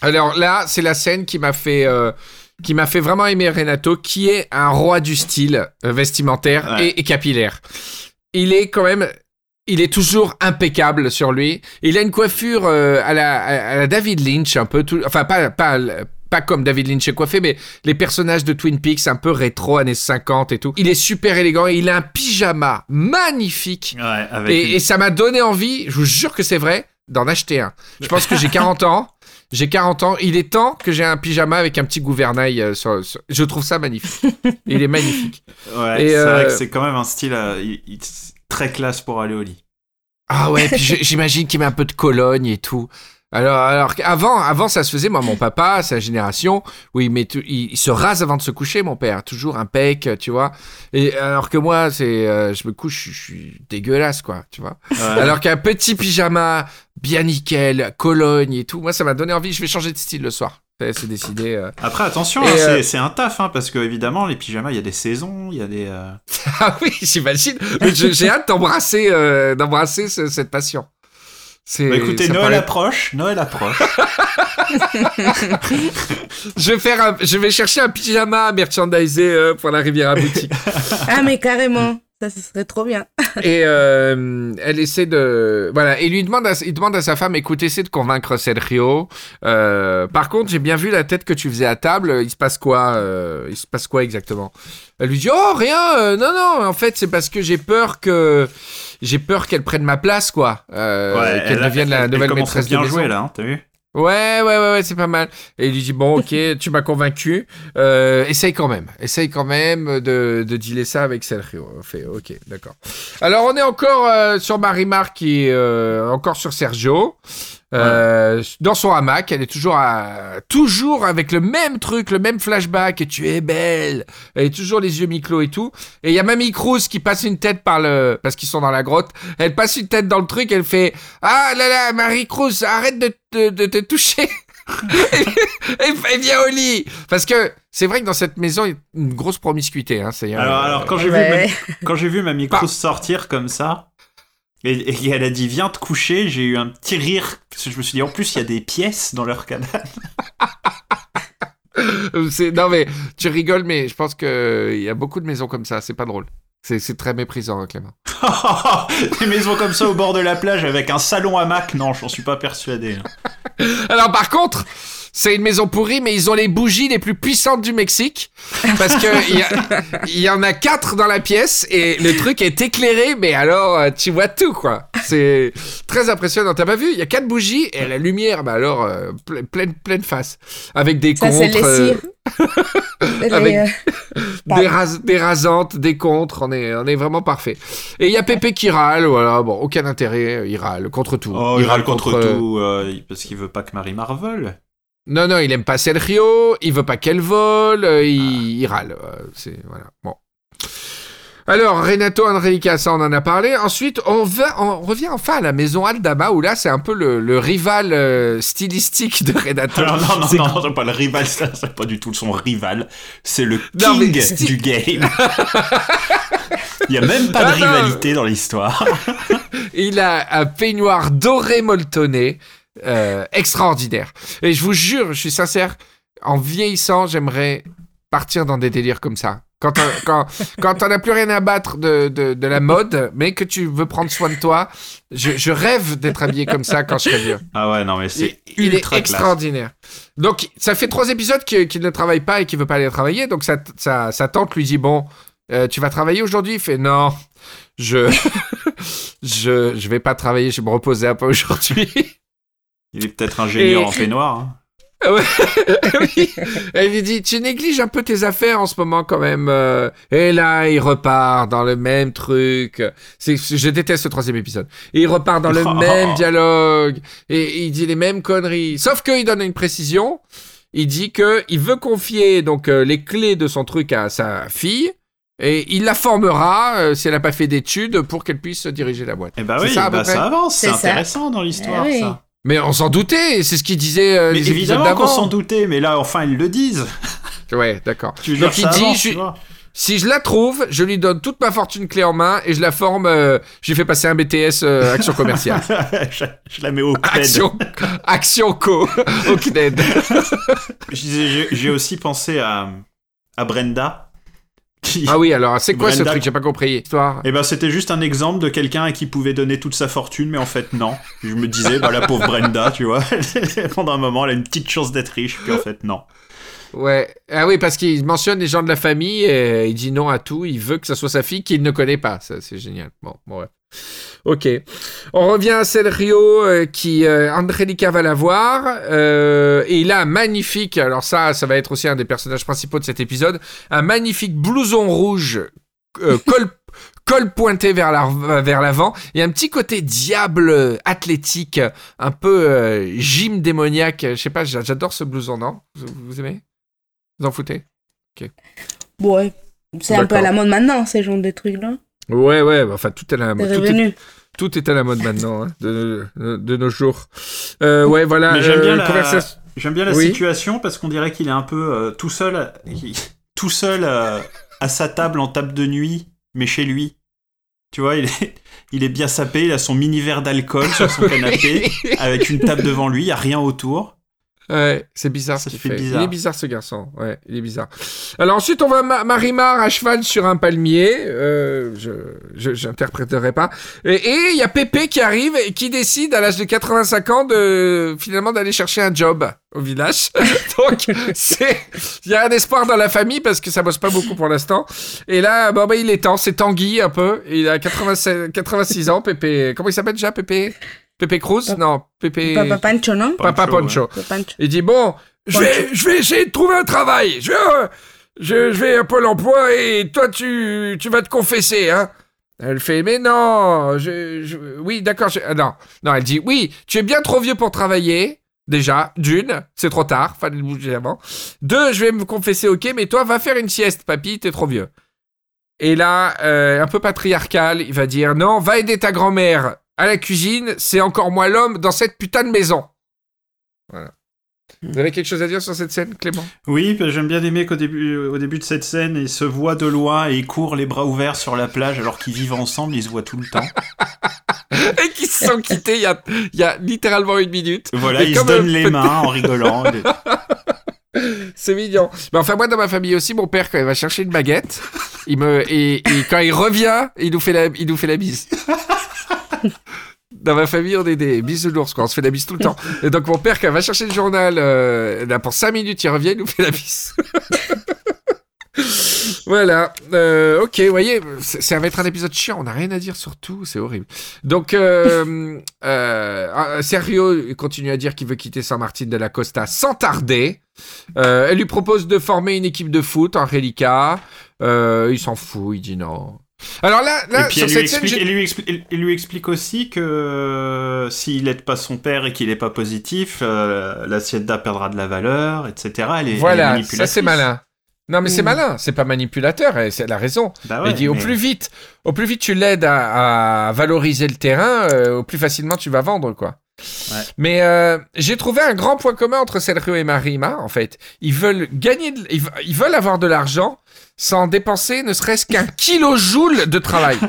Alors là, c'est la scène qui m'a fait, euh, qui m'a fait vraiment aimer Renato, qui est un roi du style euh, vestimentaire Ouais. et, et capillaire. Il est quand même, il est toujours impeccable sur lui. Il a une coiffure euh, à, la, à- à la David Lynch, un peu tout, enfin pas, pas, pas comme David Lynch est coiffé, mais les personnages de Twin Peaks un peu rétro années 50 et tout. Il est super élégant et il a un pyjama magnifique. Ouais, avec Et, une- et ça m'a donné envie, je vous jure que c'est vrai, d'en acheter un. Je pense que j'ai 40 ans. J'ai 40 ans. Il est temps que j'ai un pyjama avec un petit gouvernail. euh, sur- sur- Je trouve ça magnifique. Il est magnifique. Ouais, Et, c'est euh, vrai que c'est quand même un style euh, il- il- très classe pour aller au lit. Ah ouais, puis j'imagine qu'il met un peu de Cologne et tout. Alors, alors qu'avant, avant, ça se faisait, moi, mon papa, sa génération, met tout- il, il se rase avant de se coucher, mon père, toujours un pec, tu vois. Et alors que moi, c'est, euh, je me couche, je, suis dégueulasse, quoi, tu vois. Ouais. Alors qu'un petit pyjama, bien nickel, Cologne et tout, moi, ça m'a donné envie, je vais changer de style le soir. C'est décidé. euh. Après, attention, hein, euh, c'est- un taf, hein, parce que évidemment, les pyjamas, il y a des saisons, il y a des. euh, Ah oui, j'imagine. Mais J'ai hâte d'embrasser, euh, d'embrasser ce- cette passion. C'est. Bah, écoutez, Noël paraît- approche, Noël approche. Je vais faire, un- je vais chercher un pyjama merchandisé euh, pour la Riviera boutique. Ah, mais carrément. Ça, ce serait trop bien. Et euh, elle essaie de, voilà, et lui demande, à, il demande à sa femme, écoute, essaie de convaincre Sergio. Euh, par contre, j'ai bien vu la tête que tu faisais à table. Il se passe quoi euh, Il se passe quoi exactement? Elle lui dit, oh rien, euh, non non, en fait c'est parce que j'ai peur que j'ai peur qu'elle prenne ma place, quoi, euh, Ouais, qu'elle elle- devienne la elle- elle nouvelle à maîtresse de bien maison. jouer là, hein, t'as vu Ouais, ouais, ouais, ouais, c'est pas mal. Et il lui dit bon, ok, tu m'as convaincu. Euh, essaye quand même, essaye quand même de, de dealer ça avec Sergio. On Fait, ok, d'accord. Alors on est encore euh, sur Marimar qui est euh, encore sur Sergio. Euh, Dans son hamac, elle est toujours à, toujours avec le même truc, le même flashback. Et tu es belle. Elle est toujours les yeux mi-clos et tout. Et il y a Mamie Cruz qui passe une tête par le, parce qu'ils sont dans la grotte. Elle passe une tête dans le truc. Elle fait ah là là, Marie Cruz, arrête de te, de te toucher. et, et viens au lit. Parce que c'est vrai que dans cette maison, il y a une grosse promiscuité. Hein, c'est, euh, Alors, alors quand j'ai Ouais. vu, ma- quand j'ai vu Mamie Cruz sortir comme ça, et, et elle a dit viens te coucher, j'ai eu un petit rire parce que je me suis dit en plus il y a des pièces dans leur c'est, non mais tu rigoles, mais je pense que il y a beaucoup de maisons comme ça. C'est pas drôle. C'est, c'est très méprisant, hein, Clément. des maisons comme ça au bord de la plage avec un salon hamac, non, j'en suis pas persuadé. hein. Alors par contre, c'est une maison pourrie, mais ils ont les bougies les plus puissantes du Mexique. Parce que il y, en a quatre dans la pièce et le truc est éclairé, mais alors euh, tu vois tout quoi. C'est très impressionnant. T'as pas vu? Il y a quatre bougies et la lumière, bah alors euh, ple- pleine pleine face, avec des Ça, c'est les contres, euh. Les, euh, des, ras- des rasantes, des contres. On est on est vraiment parfait. Et il y a Pépé qui râle. Voilà, bon, aucun intérêt. Il râle contre tout. Oh, il râle contre, tout euh, parce qu'il veut pas que Marie Marvel. Non, non, il aime pas Sergio, il veut pas qu'elle vole, euh, il, il râle. euh, c'est, voilà, bon. Alors, Renato Enrica, ça on en a parlé. Ensuite, on, va, on revient enfin à la maison Aldama, où là, c'est un peu le, le rival euh, stylistique de Renato. Alors non, non, C'est- non, pas le rival, ça, c'est pas du tout son rival, c'est le Non, king c'est- du game. Il y a même pas de Ah, non. rivalité dans l'histoire. Il a un peignoir doré molletonné, euh, extraordinaire. Et je vous jure, je suis sincère, en vieillissant, j'aimerais partir dans des délires comme ça. Quand on, quand, quand on n'a plus rien à battre de, de, de la mode, mais que tu veux prendre soin de toi, je, je rêve d'être habillé comme ça quand je serai vieux. Ah ouais, non mais c'est Il, il est classe. extraordinaire. Donc, ça fait trois épisodes qu'il ne travaille pas et qu'il veut pas aller travailler. Donc, sa, sa, sa tante lui dit Bon, euh, tu vas travailler aujourd'hui? Il fait Non, je, je, je vais pas travailler, je vais me reposer un peu aujourd'hui. Il est peut-être ingénieur Et- en peignoir. hein. oui. Elle lui dit Tu négliges un peu tes affaires en ce moment, quand même. euh. Et là, il repart dans le même truc. C'est, je déteste ce troisième épisode. Et il repart dans le Oh. même dialogue. Et il dit les mêmes conneries. Sauf qu'il donne une précision. Il dit que il veut confier donc euh, les clés de son truc à sa fille. Et il la formera, euh, si elle n'a pas fait d'études, pour qu'elle puisse diriger la boîte. Eh bah C'est oui, ça, bah, avance, c'est intéressant dans l'histoire Eh oui. ça. Mais on s'en doutait, c'est ce qu'il disait euh, Mais les évidemment qu'on s'en doutait, mais là enfin ils le disent. Ouais, d'accord. Donc il dit, je-. Si je la trouve, je lui donne toute ma fortune clé en main et je la forme. euh, je lui fais passer un BTS euh, action commerciale. je, je la mets au CNED. action, action co au CNED. J'ai j'ai aussi pensé à, à Brenda. Qui... Ah oui, alors c'est quoi ce truc? J'ai pas compris. Histoire. Eh ben, c'était juste un exemple de quelqu'un à qui pouvait donner toute sa fortune, mais en fait, non. Je me disais, bah, la pauvre Brenda, tu vois, pendant un moment, elle a une petite chance d'être riche, puis en fait, non. Ouais. Ah oui, parce qu'il mentionne les gens de la famille et il dit non à tout. Il veut que ce soit sa fille qu'il ne connaît pas. Ça, c'est génial. Bon, bon, ouais. Ok. On revient à Celrio euh, qui euh, Angelica va la voir euh, et il a un magnifique. Alors ça, ça va être aussi un des personnages principaux de cet épisode. Un magnifique blouson rouge, euh, col col pointé vers la- vers l'avant et un petit côté diable athlétique, un peu gym démoniaque. Je sais pas, j'a- j'adore ce blouson, non? Vous, vous aimez? Vous en foutez? Ouais. C'est un peu à la mode maintenant, ces genres de trucs-là. Ouais, ouais, bah, enfin tout est à la mode. Tout est, revenu. Tout est à la mode maintenant, hein, de, de- de nos jours. Euh, ouais, voilà. Mais j'aime bien euh, la- conversation- J'aime bien la Oui. situation parce qu'on dirait qu'il est un peu euh, tout seul, tout seul euh, à sa table en table de nuit, mais chez lui. Tu vois, il est, il est bien sapé, il a son mini verre d'alcool sur son canapé, avec une table devant lui, il n'y a rien autour. Ouais, c'est bizarre ce qu'il fait fait. bizarre. Il est bizarre ce garçon. Ouais, il est bizarre. Alors ensuite, on va Ma- Marimar à cheval sur un palmier. Euh, je, je j'interpréterai pas. Et et il y a Pépé qui arrive et qui décide à l'âge de 85 ans de finalement d'aller chercher un job au village. Donc c'est il y a un espoir dans la famille parce que ça bosse pas beaucoup pour l'instant. Et là, bon bah il est temps. C'est Tanguy un peu. Il a 86, 86 ans. Pépé. Comment il s'appelle déjà Pépé? Pépé Cruz? Non, Pépé. Papa Pancho, non? Papa Pancho. Il dit bon, je vais, je vais essayer de trouver un travail. Je, euh, je, je vais à Pôle emploi et toi tu, tu vas te confesser, hein. Elle fait mais non, je, je- oui d'accord. je- ah, non, non, elle dit oui, tu es bien trop vieux pour travailler. Déjà, d'une, c'est trop tard, fallait le bouger avant. Deux, je vais me confesser, ok, mais toi va faire une sieste, papy, t'es trop vieux. Et là, euh, un peu patriarcal, il va dire non, va aider ta grand-mère à la cuisine, c'est encore moi l'homme dans cette putain de maison. Voilà. Vous avez quelque chose à dire sur cette scène, Clément? Oui, bah, j'aime bien aimer qu'au début, au début de cette scène, ils se voient de loin et ils courent les bras ouverts sur la plage alors qu'ils vivent ensemble, ils se voient tout le temps. Et qui se sont quittés il y a, il y a littéralement une minute. Voilà, Et ils se donnent euh, les mains en rigolant. C'est mignon. Mais enfin, moi, dans ma famille aussi, mon père, quand il va chercher une baguette, il me, et, et quand il revient, il nous fait la, il nous fait la bise. Dans ma famille, on est des bisounours, quoi. On se fait la bise tout le temps. Et donc, mon père, quand il va chercher le journal, euh, là, pour 5 minutes, il revient, il nous fait la bise. voilà. Euh, ok, vous voyez, ça va être un épisode chiant. On n'a rien à dire sur tout. C'est horrible. Donc, euh, euh, Sergio continue à dire qu'il veut quitter San Martin de la Costa sans tarder. Elle lui propose de former une équipe de foot en reliquat. Il s'en fout, il dit non. Alors là, là et puis sur elle lui, cette explique, j'ai- elle lui expli- elle- elle lui explique aussi que euh, s'il n'aide pas son père et qu'il n'est pas positif, euh, la Sienda perdra de la valeur, etc. Elle est, elle est voilà, ça manipulatrice. c'est malin. Non mais c'est Mm. malin, c'est pas manipulateur, et c'est- elle a raison. Bah ouais, il dit au plus vite, au plus vite tu l'aides à, à valoriser le terrain, euh, au plus facilement tu vas vendre quoi. Ouais. Mais euh, j'ai trouvé un grand point commun entre Sergio et Marima en fait. Ils veulent gagner, de- ils, ils veulent avoir de l'argent sans dépenser ne serait-ce qu'un kilojoule de travail.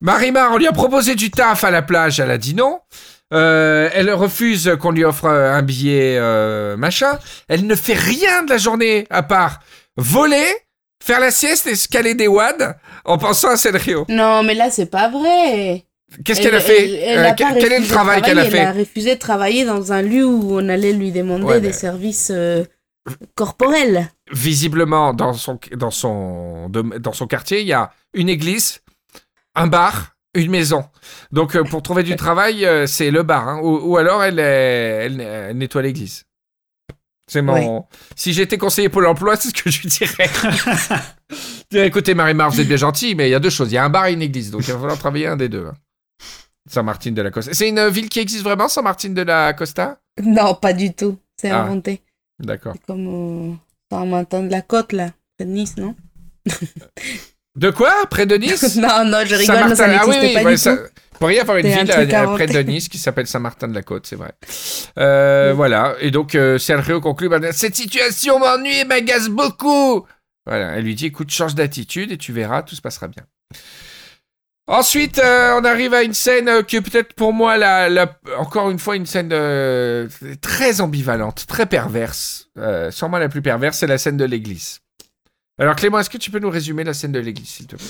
Marima, on lui a proposé du taf à la plage, elle a dit non. Euh, elle refuse qu'on lui offre un billet euh, machin. Elle ne fait rien de la journée à part voler, faire la sieste et scaler des wads en pensant à Sergio. Non, mais là, c'est pas vrai. Qu'est-ce Elle- qu'elle a fait? elle- elle Euh, a quel, est le travail qu'elle a travailler, Elle a fait? refusé de travailler dans un lieu où on allait lui demander Ouais, des mais- services euh, corporels. Visiblement, dans son, dans, son, dans son quartier, il y a une église, un bar, une maison. Donc, euh, pour trouver du travail, euh, c'est le bar. hein. Ou, ou alors, elle, est- elle, elle nettoie l'église. C'est mon. Si j'étais conseiller Pôle emploi, c'est ce que je lui dirais. je dirais, écoutez, Marie-Mar, vous êtes bien gentil, mais il y a deux choses. Il y a un bar et une église. Donc, il va falloir travailler un des deux. Saint-Martin de la Costa. C'est une ville qui existe vraiment, Saint-Martin de la Costa? Non, pas du tout. C'est Ah. inventé. D'accord. C'est comme euh, Saint-Martin de la Côte, là, près de Nice, non? De quoi? Près de Nice? Non, non, je rigole, Saint-Martin- ça ah n'existe oui, oui, pas ouais, du ça- tout. pourrait y avoir une un ville à- inventé. près de Nice qui s'appelle Saint-Martin de la Côte, c'est vrai. Euh. Voilà. Et donc, euh, Sergio conclut bah, Cette situation m'ennuie et m'agace beaucoup. Voilà. Elle lui dit Écoute, change d'attitude et tu verras, tout se passera bien. Ensuite, euh, on arrive à une scène euh, qui est peut-être pour moi, la, la- encore une fois, une scène euh, très ambivalente, très perverse. Sûrement la plus perverse, c'est la scène de l'église. Alors, Clément, est-ce que tu peux nous résumer la scène de l'église, s'il te plaît?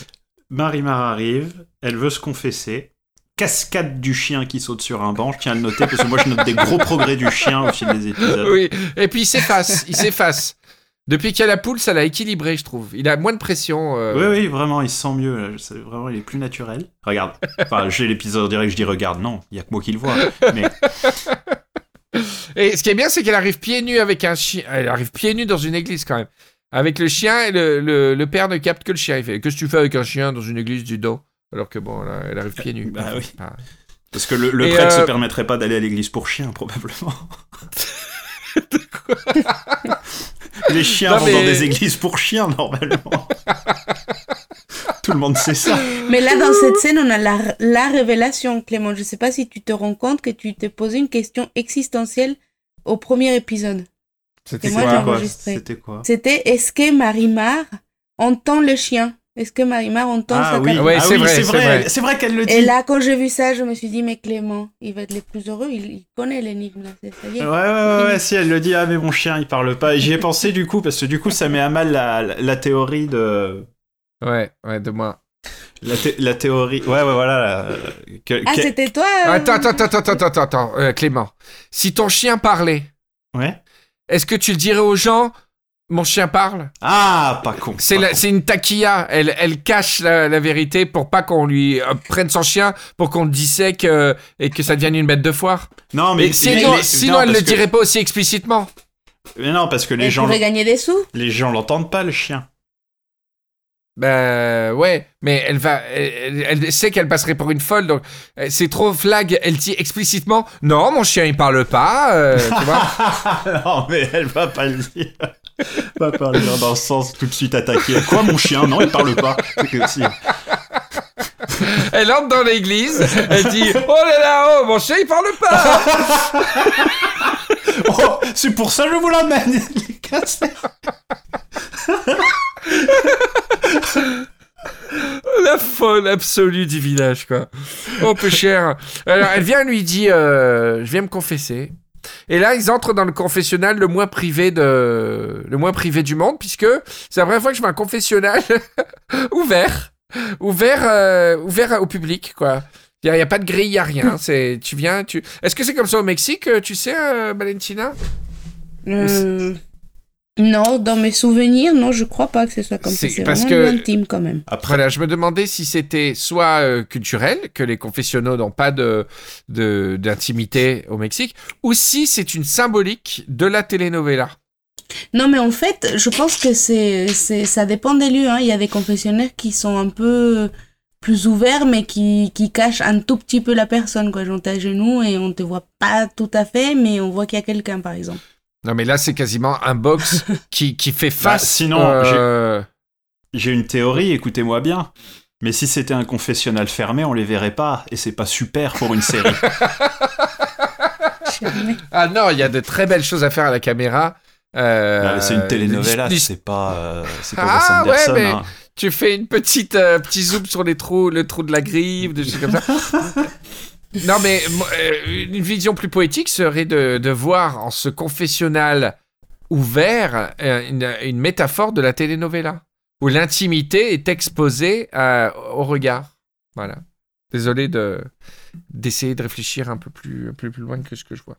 Marimar arrive, elle veut se confesser. Cascade du chien qui saute sur un banc, je tiens à le noter parce que moi je note des gros progrès du chien au fil des épisodes. Oui, et puis il s'efface, il s'efface. Depuis qu'il y a la poule, ça l'a équilibré, je trouve. Il a moins de pression. euh, Oui, oui, vraiment, il se sent mieux. Là. Vraiment, il est plus naturel. Regarde. Enfin, j'ai l'épisode direct, je dis regarde. Non, il y a que moi qui le vois. Mais Et ce qui est bien, c'est qu'elle arrive pieds nus avec un chien. Elle arrive pieds nus dans une église quand même. Avec le chien, et le, le, le père ne capte que le chien. Il fait Qu'est-ce que tu fais avec un chien dans une église du dos Alors que bon, là, elle arrive pieds nus. Bah oui. Ah. parce que le, prêtre euh, se permettrait pas d'aller à l'église pour chiens, probablement. Les chiens Non, vont mais- dans des églises pour chiens, normalement. Tout le monde sait ça. Mais là, dans cette scène, on a la, la révélation, Clément. Je sais pas si tu te rends compte que tu t'es posé une question existentielle au premier épisode. C'était quoi. C'était quoi C'était est-ce que Marimar entend le chien? Est-ce que Marimar entend Ah sa oui, Ouais, ah c'est oui, vrai, c'est c'est vrai, vrai. c'est vrai qu'elle le dit. Et là, quand j'ai vu ça, je me suis dit, mais Clément, il va être le plus heureux. Il, il connaît l'énigme, Ça. Ouais, ouais, ouais, ouais, si elle le dit, ah mais mon chien il parle pas. Et J'y ai pensé du coup, parce que du coup ça met à mal la, la, la théorie de. Ouais, ouais, de moi. La, thé- la théorie. Ouais, ouais, voilà. la- que- Ah, que- c'était toi euh, Attends, attends, attends, attends, attends, attends, attends, euh, Clément. Si ton chien parlait, Ouais. est-ce que tu le dirais aux gens Mon chien parle Ah, pas con. C'est la- une taquilla. Elle, elle cache la, la vérité pour pas qu'on lui euh, prenne son chien, pour qu'on le dissèque euh, et que ça devienne une bête de foire. Non, Mais, mais. sinon, mais- sinon non, elle le que- dirait pas aussi explicitement. Mais non, parce que les Elle gens, pourrait gagner des sous. les gens l'entendent pas le chien. Ben ouais, mais elle va, elle, elle sait qu'elle passerait pour une folle, donc euh, c'est trop flag. Elle dit explicitement non, mon chien il parle pas, euh, tu vois. non, mais elle va pas le dire. Va pas le dire dans le sens tout de suite attaqué. Quoi, mon chien? Non, il parle pas. C'est que si. Elle entre dans l'église, elle dit oh là là, oh mon chien il parle pas. Oh, c'est pour ça que je vous l'amène, les casseurs. La folle absolue du village, quoi. Oh, peu cher. Alors, elle vient, lui dit, euh, je viens me confesser. Et là, ils entrent dans le confessionnal le moins privé de, le moins privé du monde, puisque c'est la première fois que je vois un confessionnal ouvert, ouvert, euh, ouvert au public, quoi. Il n'y a, pas de grille, il n'y a rien. C'est, tu viens, tu. Est-ce que c'est comme ça au Mexique, euh, tu sais, euh, Valentina? Euh, Non, dans mes souvenirs, non, je crois pas que ce soit comme ça. C'est parce que- intime quand même. Après, Voilà, je me demandais si c'était soit euh, culturel, que les confessionnaux n'ont pas de, de- d'intimité au Mexique, ou si c'est une symbolique de la telenovela. Non, mais en fait, je pense que c'est, c'est, ça dépend des lieux. Hein. Il y a des confessionnaires qui sont un peu plus ouverts, mais qui, qui cachent un tout petit peu la personne. Quoi. Genre, t'es à genoux et on te voit pas tout à fait, mais on voit qu'il y a quelqu'un, par exemple. Non, mais là, c'est quasiment un box qui, qui fait Bah, face. sinon, euh, j'ai une théorie, écoutez-moi bien. Mais si c'était un confessionnal fermé, on les verrait pas. Et c'est pas super pour une série. Ah non, il y a de très belles choses à faire à la caméra. Euh, Ah, c'est une telenovela, du- c'est pas, euh, c'est pas Ah, ouais, mais- hein. Tu fais une petite euh, petit zoom sur les trous, le trou de la grive, des choses comme ça. non, mais euh, une vision plus poétique serait de, de voir en ce confessionnal ouvert euh, une, une métaphore de la telenovela, où l'intimité est exposée euh, au regard. Voilà. Désolé de d'essayer de réfléchir un peu plus, peu plus loin que ce que je vois.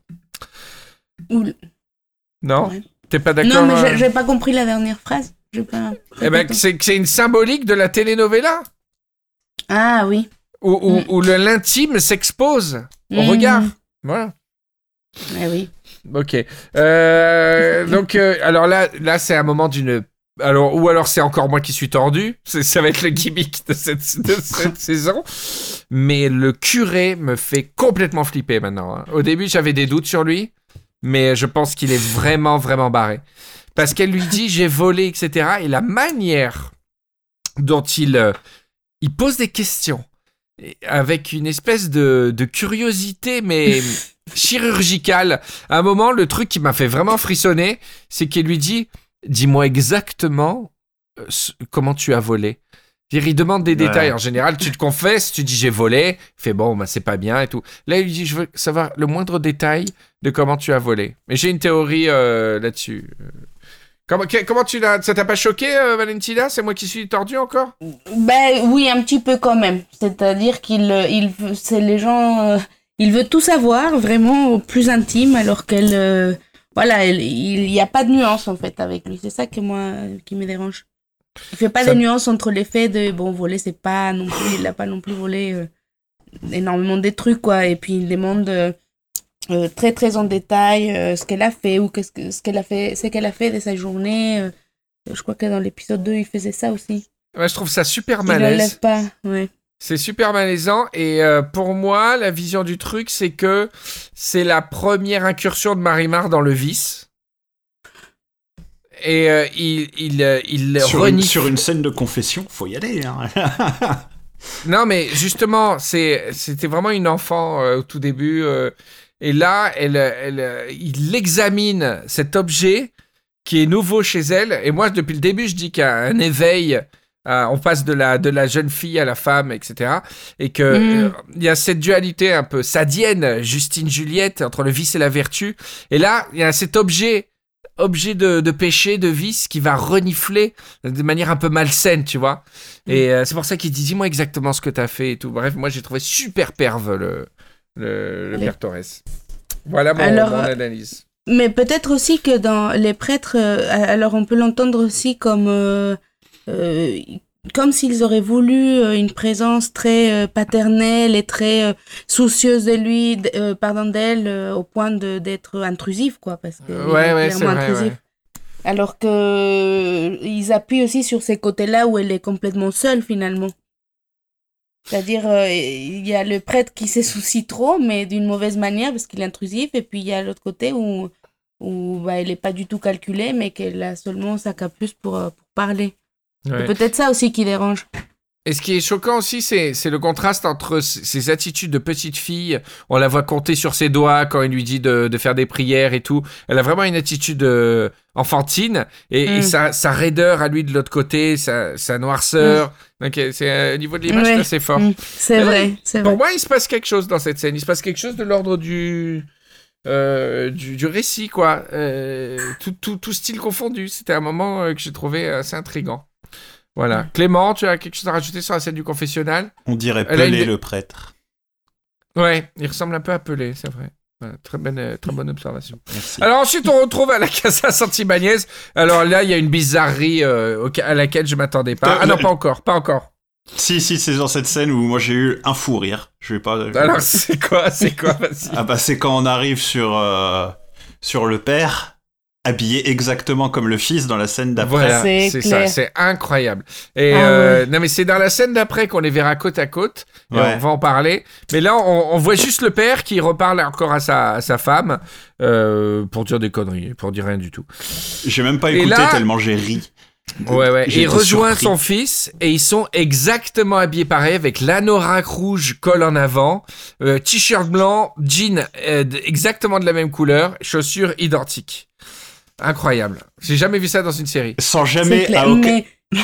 Non? Ouais. T'es pas d'accord Non, mais j'ai, pas compris la dernière phrase. Pas... Eh ben, c'est une symbolique de la telenovela. Ah oui. Où, où- Mm. où l'intime s'expose au Mm. regard. Voilà. Ah oui. Ok. Euh, donc, euh, alors là, là c'est un moment d'une. Alors, ou alors c'est encore moi qui suis tordu. C'est- Ça va être le gimmick de cette, de cette saison. Mais le curé me fait complètement flipper maintenant. hein. Au début, j'avais des doutes sur lui. Mais je pense qu'il est vraiment, vraiment barré. Parce qu'elle lui dit j'ai volé, etc. Et la manière dont il, euh, il pose des questions avec une espèce de, de curiosité, mais chirurgicale. À un moment, le truc qui m'a fait vraiment frissonner, c'est qu'il lui dit Dis-moi exactement euh, comment tu as volé. Il demande des Ouais. détails. En général, tu te confesses, tu dis j'ai volé. Il fait bon, bah, c'est pas bien et tout. Là, il lui dit je veux savoir le moindre détail de comment tu as volé. Mais j'ai une théorie euh, là-dessus. Comment, tu l'as Ça t'a pas choqué, euh, Valentina? C'est moi qui suis tordu encore? Ben oui, un petit peu quand même. C'est-à-dire qu'il euh, il veut, c'est les gens, euh, il veut tout savoir vraiment au plus intime, alors qu'elle, euh, voilà, elle- il n'y a pas de nuance en fait avec lui. C'est ça que moi, euh, qui me dérange. Il fait pas Ça- de nuance entre les faits de bon voler, c'est pas non plus, il a pas non plus volé euh, énormément des trucs quoi. Et puis il demande euh, euh, très très en détail euh, ce qu'elle a fait ou qu'est-ce que ce qu'elle a fait, ce qu'elle a fait de sa journée. euh. je crois que dans l'épisode 2, il faisait ça aussi. Ouais, Je trouve ça super malaise. pas, ouais. C'est super malaisant et euh, pour moi, la vision du truc, c'est que c'est la première incursion de Marimar dans le vice. Et euh, il, il, il Sur une, sur une scène de confession, faut y aller. hein. non, mais justement, c'est, c'était vraiment une enfant euh, au tout début. Et là, elle, elle, il examine cet objet qui est nouveau chez elle. Et moi, depuis le début, je dis qu'il y a un éveil. euh, on passe de la, de la jeune fille à la femme, etc. Et que Mm. euh, il y a cette dualité un peu sadienne, Justine-Juliette, entre le vice et la vertu. Et là, il y a cet objet, objet de, de péché, de vice, qui va renifler de manière un peu malsaine, tu vois. Et euh, c'est pour ça qu'il dit, dis-moi exactement ce que t'as fait et tout. Bref, moi, j'ai trouvé super perve le, le, Père Torres. Voilà mon, Alors, mon euh, analyse. Mais peut-être aussi que dans les prêtres, euh, alors on peut l'entendre aussi comme euh, euh, comme s'ils auraient voulu une présence très paternelle et très soucieuse de lui, pardon d'elle, au point d'être intrusif quoi, parce que ouais, ouais, c'est clairement vrai, intrusif. ouais. Alors que euh, ils appuient aussi sur ces côtés-là où elle est complètement seule finalement. C'est-à-dire, euh, il y a le prêtre qui se soucie trop, mais d'une mauvaise manière parce qu'il est intrusif, et puis il y a l'autre côté où, où bah, elle n'est pas du tout calculée, mais qu'elle a seulement sa capuce pour, euh, pour parler. Ouais. C'est peut-être ça aussi qui dérange. Et ce qui est choquant aussi, c'est le contraste entre ses attitudes de petite fille. On la voit compter sur ses doigts quand il lui dit de, de faire des prières et tout. Elle a vraiment une attitude euh, enfantine et, et Mm. sa, sa raideur à lui de l'autre côté, sa, sa noirceur. Donc euh, c'est euh, au niveau de l'image, Ouais. c'est assez fort. Mm, C'est vrai, c'est Pour vrai. moi, il se passe quelque chose dans cette scène. Il se passe quelque chose de l'ordre du, euh, du du récit, quoi. Euh, tout, tout, tout style confondu. C'était un moment que j'ai trouvé assez intrigant. Voilà. Clément, tu as quelque chose à rajouter sur la scène du confessionnal? On dirait Pelé une- le prêtre. Ouais, il ressemble un peu à Pelé, c'est vrai. Voilà, très, bonne, euh, très bonne observation. Merci. Alors ensuite, on retrouve à la Casa Santibagnès. Alors là, il y a une bizarrerie euh, à laquelle je m'attendais pas. Ah non, pas encore, pas encore. Si, si, c'est dans cette scène où moi j'ai eu un fou rire. Je vais pas. Alors c'est quoi, c'est quoi? Ah bah c'est quand on arrive sur, euh, sur le père, habillé exactement comme le fils dans la scène d'après. Voilà, C'est ça, c'est incroyable. Et Ah euh, non mais c'est dans la scène d'après qu'on les verra côte à côte. Et Ouais. on va en parler. Mais là, on, on voit juste le père qui reparle encore à sa, à sa femme euh, pour dire des conneries, pour dire rien du tout. J'ai même pas écouté là- tellement j'ai ri. Ouais, ouais. J'ai Il rejoint surpris. son fils et ils sont exactement habillés pareil avec l'anorak rouge col en avant, euh, t-shirt blanc, jean euh, exactement de la même couleur, chaussures identiques. Incroyable. J'ai jamais vu ça dans une série. Sans jamais clair, à aucun... mais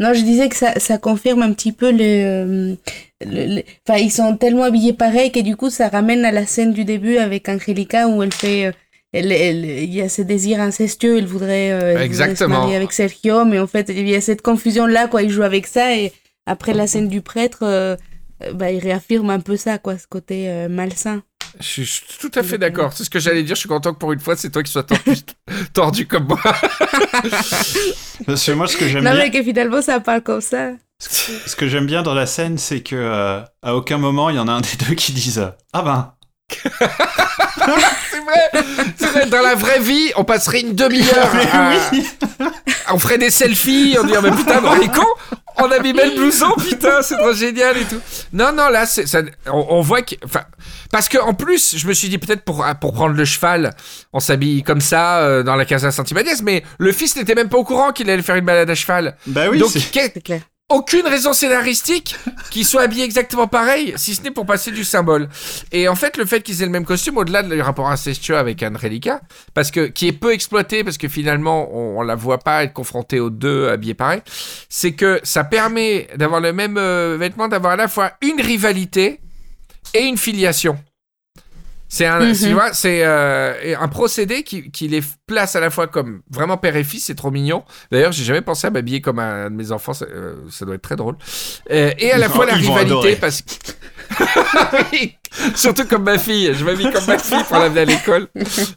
non, je disais que ça, ça confirme un petit peu les, le- le- Enfin, ils sont tellement habillés pareil que du coup, ça ramène à la scène du début avec Angelica où elle fait. euh, elle, elle- il y a ce désir incestueux, elle voudrait, euh, elle voudrait se Exactement. marier avec Sergio, mais en fait, il y a cette confusion-là, quoi. Il joue avec ça et après la scène du prêtre, euh, euh, bah, il réaffirme un peu ça, quoi, ce côté euh, malsain. Je suis, tout à fait d'accord. C'est ce que j'allais dire. Je suis content que pour une fois, c'est toi qui sois tordu, tordu comme moi. Parce que moi ce que j'aime Non, bien... mais que finalement, ça parle comme ça. Ce que j'aime bien dans la scène, c'est que euh, à aucun moment il y en a un des deux qui dise Ah ben, c'est vrai. C'est vrai. Dans la vraie vie, on passerait une demi-heure. à- on ferait des selfies. On dirait, mais putain, on est con. On a mis le blouson, putain, c'est trop génial et tout. Non, non, là, ça, on, on voit que, enfin, parce que en plus, je me suis dit peut-être pour pour prendre le cheval, on s'habille comme ça euh, dans la Casa Santibagnès, mais le fils n'était même pas au courant qu'il allait faire une balade à cheval. bah oui, Donc, c'est... qu'est- C'est clair. Aucune raison scénaristique qu'ils soient habillés exactement pareil, si ce n'est pour passer du symbole. Et en fait, le fait qu'ils aient le même costume, au-delà du rapport incestueux avec Angelica, parce que qui est peu exploité, parce que finalement, on, on la voit pas être confrontée aux deux habillés pareil, c'est que ça permet d'avoir le même euh, vêtement, d'avoir à la fois une rivalité et une filiation. C'est un, Mhm. tu vois, c'est euh, un procédé qui, qui les place à la fois comme vraiment père et fils, c'est trop mignon. D'ailleurs, j'ai jamais pensé à m'habiller comme un de mes enfants, ça, euh, ça doit être très drôle. Euh, et à la fois la rivalité, parce que. Oui, Surtout comme ma fille, je m'habille comme ma fille pour l'amener à l'école.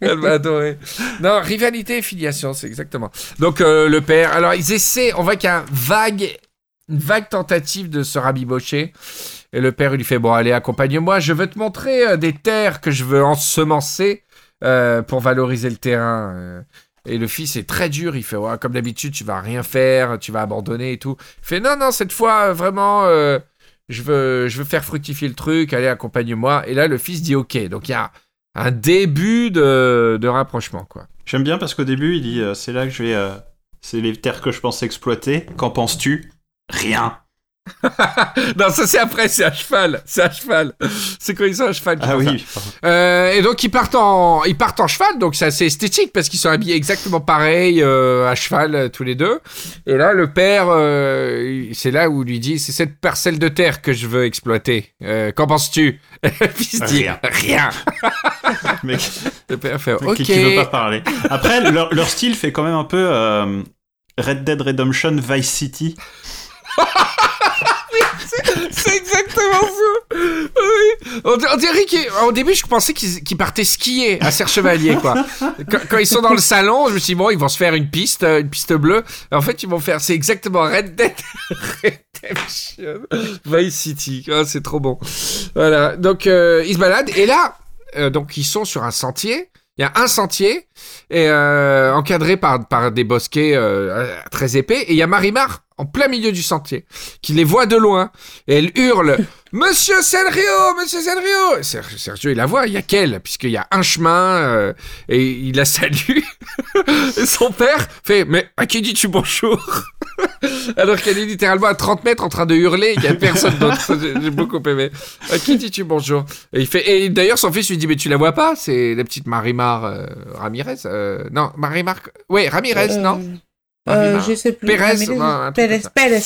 Elle va adorer. Non, rivalité et filiation, c'est exactement. Donc euh, le père, alors ils essaient, on voit qu'il y a un vague, une vague tentative de se rabibocher. Et le père, lui fait Bon, allez, accompagne-moi, je veux te montrer euh, des terres que je veux ensemencer euh, pour valoriser le terrain. euh. Et le fils est très dur, il fait ouais, Comme d'habitude, tu vas rien faire, tu vas abandonner et tout. Il fait Non, non, cette fois, vraiment, je, veux, je veux faire fructifier le truc, allez, accompagne-moi. Et là, le fils dit Ok. Donc il y a un début de, de rapprochement, quoi. J'aime bien parce qu'au début il dit C'est là que je vais. C'est les terres que je pense exploiter. Qu'en penses-tu? Rien. non, ça c'est après, c'est à cheval. C'est à cheval. C'est quand ils sont à cheval. Ah oui. Euh, et donc ils partent en ils partent en cheval, donc c'est assez esthétique parce qu'ils sont habillés exactement pareil euh, à cheval euh, tous les deux. Et là le père, euh, c'est là où il lui dit c'est cette parcelle de terre que je veux exploiter. Qu'en penses-tu? Puis il dit Rien. rien. Le père fait ok. qui veut pas parler. Après, leur, leur style fait quand même un peu Red Dead Redemption Vice City. C'est exactement ça. Oui. On, dirait qu'au début, je pensais qu'ils partaient skier à Serre Chevalier, quoi. Quand, quand ils sont dans le salon, je me suis dit, bon, ils vont se faire une piste, euh, une piste bleue. En fait, ils vont faire, c'est exactement Red Dead Redemption Vice City. Ah, c'est trop bon. Voilà. Donc, euh, ils se baladent. Et là, euh, donc, ils sont sur un sentier. Il y a un sentier et euh, encadré par, par des bosquets euh, très épais. Et il y a Marimar en plein milieu du sentier qui les voit de loin et elle hurle Monsieur Senrio, Monsieur Senrio Ser- Sergio il la voit, il y a qu'elle puisqu'il y a un chemin euh, et il la salue. et son père fait Mais à qui dis-tu bonjour? Alors qu'elle est littéralement à 30 mètres en train de hurler, il y a personne d'autre. J'ai beaucoup aimé. À qui dis-tu bonjour? Et il fait et d'ailleurs son fils lui dit Mais tu la vois pas? C'est la petite Marimar euh, Ramirez euh, Non, Marimar. Ouais, Ramirez, Euh, non? euh, je sais plus. Pérez, non, Pérez. Pérez.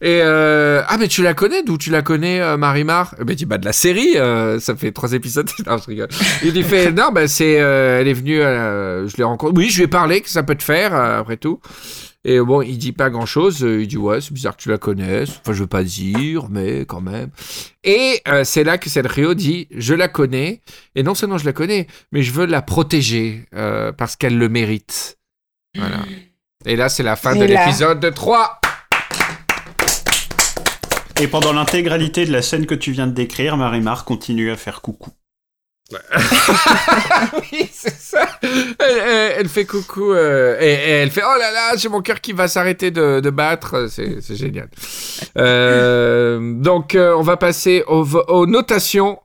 Et euh, ah mais tu la connais? D'où tu la connais euh, Marimar Eh ben dit bah de la série euh, ça fait trois épisodes non je rigole il lui fait non bah c'est euh, elle est venue euh, je l'ai rencontrée oui je lui ai parlé que ça peut te faire euh, après tout et bon il dit pas grand chose il dit ouais c'est bizarre que tu la connaisses. Enfin je veux pas dire mais quand même. Et euh, c'est là que Sergio dit je la connais. Et non seulement je la connais mais je veux la protéger euh, parce qu'elle le mérite. Voilà. Et là c'est la fin de l'épisode 3 Et pendant l'intégralité de la scène que tu viens de décrire, Marimar continue à faire coucou. oui, c'est ça. Elle, elle- elle fait coucou euh, et, et elle fait oh là là, j'ai mon cœur qui va s'arrêter de, de battre. C'est c'est génial. Euh, donc euh, on va passer aux, notations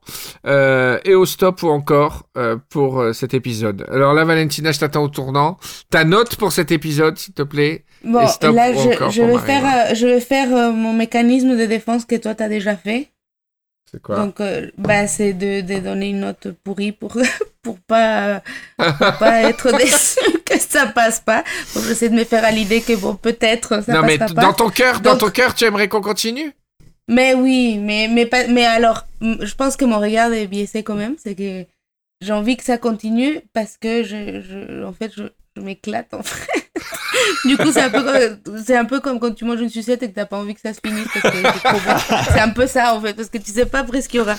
euh, et au stop ou encore euh, pour cet épisode. Alors là, Valentina, je t'attends au tournant. Ta note pour cet épisode, s'il te plaît. Bon, Et stop là, ou je, encore je vais faire, je vais faire mon mécanisme de défense que toi, t'as déjà fait. C'est quoi? Donc, euh, bah, c'est de, de donner une note pourrie pour, pour pas, pour pas être déçu que ça passe pas. Donc, j'essaie de me faire à l'idée que bon, peut-être ça Non mais pas. dans ton cœur, dans ton cœur, tu aimerais qu'on continue? Mais oui, mais, mais, pas, mais alors, je pense que mon regard est biaisé quand même. C'est que j'ai envie que ça continue parce que je, je, en fait, je, je m'éclate en fait. Du coup, c'est un, peu comme- c'est un peu comme quand tu manges une sucette et que t'as pas envie que ça se finisse parce que c'est trop bon. C'est un peu ça en fait, parce que tu sais pas après ce qu'il y aura.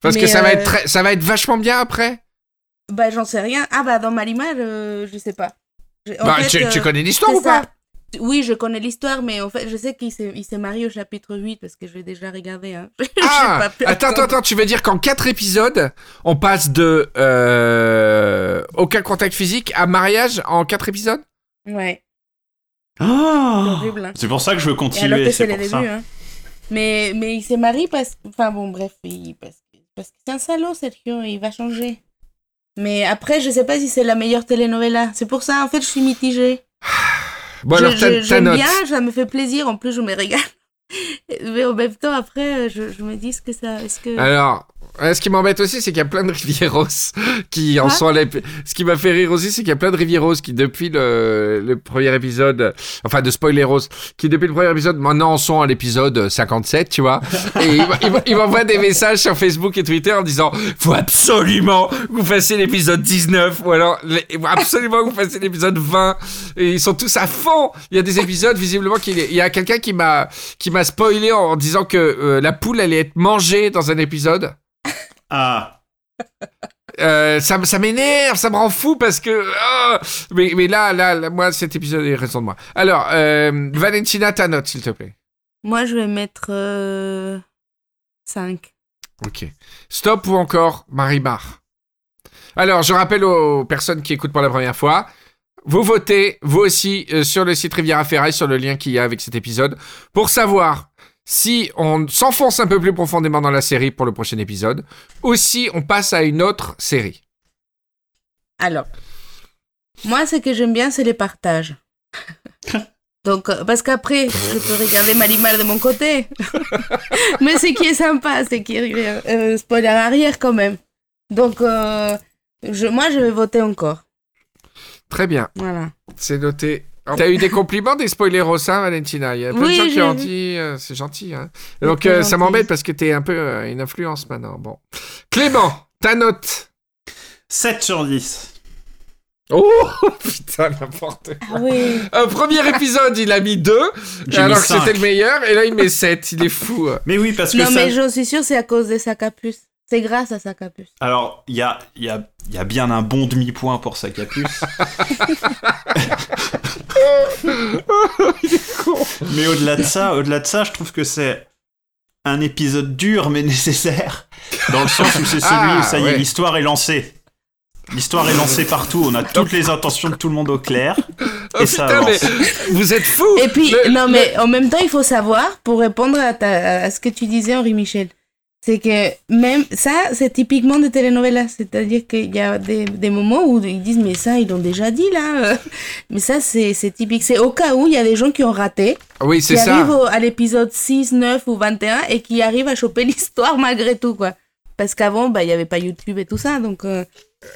Parce que ça va euh, être très- ça va être vachement bien après. Bah, j'en sais rien. Ah, bah, dans Marimar, euh, je sais pas. En Bah, fait, tu, euh, tu connais l'histoire ou pas ça. Oui, je connais l'histoire, mais en fait, je sais qu'il s'est, il s'est marié au chapitre 8 parce que je l'ai déjà regardé. Hein. Ah, pas attends, attends, attends, tu veux dire qu'en quatre épisodes, on passe de euh, aucun contact physique à mariage en quatre épisodes? Ouais, horrible. Hein. C'est pour ça que je veux continuer, que c'est pour début. ça. Hein. Mais, mais il s'est marié parce Enfin bon, bref, il- parce, que- parce que c'est un salaud, Sergio, il va changer. Mais après, je sais pas si c'est la meilleure telenovela. C'est pour ça, en fait, je suis mitigée. Bon, alors, j'aime note. bien, ça me fait plaisir, en plus, je me régale. Mais en même temps, après, je, je me dis ce que ça. Est-ce que. Alors, ce qui m'embête aussi, c'est qu'il y a plein de rivieros qui en Quoi sont à l'ép- Ce qui m'a fait rire aussi, c'est qu'il y a plein de rivieros qui, depuis le, le premier épisode, enfin de spoileros, qui depuis le premier épisode, maintenant en sont à l'épisode 57, tu vois. Et ils m'envoient des messages sur Facebook et Twitter en disant faut absolument que vous fassiez l'épisode 19 ou alors les- il faut absolument que vous fassiez l'épisode 20. Et ils sont tous à fond. Il y a des épisodes, visiblement, qu'il il y a quelqu'un qui m'a qui m'a spoilé en disant que euh, la poule allait être mangée dans un épisode. Ah Euh, ça, ça m'énerve, ça me rend fou parce que. ah mais, mais là, là, là, moi, cet épisode est raison de moi. Alors, euh, Valentina, ta note, s'il te plaît. Moi, je vais mettre. euh, 5. Ok. Stop ou encore Marimar Alors, je rappelle aux personnes qui écoutent pour la première fois. Vous votez, vous aussi, euh, sur le site Riviera Ferraille, sur le lien qu'il y a avec cet épisode, pour savoir si on s'enfonce un peu plus profondément dans la série pour le prochain épisode, ou si on passe à une autre série. Alors, moi, ce que j'aime bien, c'est les partages. Donc, euh, parce qu'après, je peux regarder Marimar de mon côté. Mais ce qui est sympa, c'est qu'il y a euh, spoiler arrière quand même. Donc, euh, je, moi, je vais voter encore. Très bien, Voilà. c'est noté. T'as eu des compliments des spoileros, hein, Valentina? Il y a plein Oui, de gens qui ont dit, euh, c'est gentil. Hein. Donc euh, ça m'embête parce que t'es un peu euh, une influence maintenant. Bon, Clément, ta note 7 sur 10. Oh putain, n'importe quoi. Ah oui. Un premier épisode, il a mis 2, J'ai alors mis que c'était le meilleur, et là il met 7. Il est fou. Mais oui, parce que Non, ça... mais je suis sûre c'est à cause de sa capuce. C'est grâce à sa capuce. Alors, il y a, il y, a, il y a bien un bon demi-point pour mais au-delà de ça, au-delà de ça, je trouve que c'est un épisode dur mais nécessaire. Dans le sens où c'est celui Ah, où ça y ouais. est, l'histoire est lancée. L'histoire est lancée partout, on a toutes les intentions de tout le monde au clair. Oh Et ça putain, avance. vous êtes fou Et puis, Le- non, le- mais en même temps, il faut savoir, pour répondre à, ta- à ce que tu disais, Henri Michel, c'est que même ça, c'est typiquement des telenovelas. C'est-à-dire qu'il y a des, des moments où ils disent, mais ça, ils l'ont déjà dit là. Mais ça, c'est typique. C'est au cas où il y a des gens qui ont raté, Oui, qui c'est ça. arrivent au- à l'épisode 6, 9 ou 21 et qui arrivent à choper l'histoire malgré tout, quoi. Parce qu'avant, bah, il n'y avait pas YouTube et tout ça, donc euh,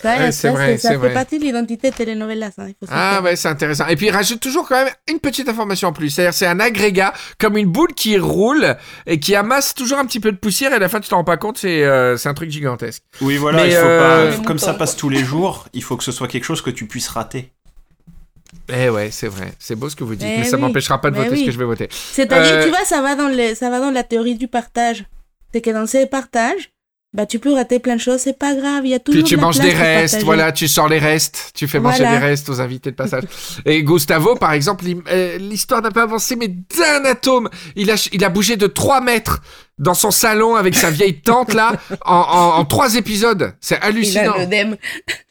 ça, Ouais, ça, c'est vrai, ça c'est fait vrai. partie de l'identité telenovelas. hein, Ah ouais, c'est intéressant. Et puis il rajoute toujours quand même une petite information en plus. C'est-à-dire c'est un agrégat comme une boule qui roule et qui amasse toujours un petit peu de poussière et à la fin tu t'en rends pas compte, c'est euh, c'est un truc gigantesque. Oui, voilà, Mais, il faut euh, pas. Comme ça passe tous les jours, il faut que ce soit quelque chose que tu puisses rater. Eh ouais, c'est vrai. C'est beau ce que vous dites, Eh mais ça oui. m'empêchera pas de Mais voter ce que je vais voter. C'est-à-dire, Euh, tu vois, ça va, dans les, ça va dans la théorie du partage. C'est que dans ces partages, bah, tu peux rater plein de choses, c'est pas grave, il y a toujours Puis tu de la manges place des restes, voilà, tu sors les restes, tu fais manger Voilà. des restes aux invités de passage. Et Gustavo, par exemple, euh, l'histoire n'a pas avancé, mais d'un atome. Il a, il a bougé de 3 mètres dans son salon avec sa vieille tante là, en, en, en 3 épisodes. C'est Il a hallucinant.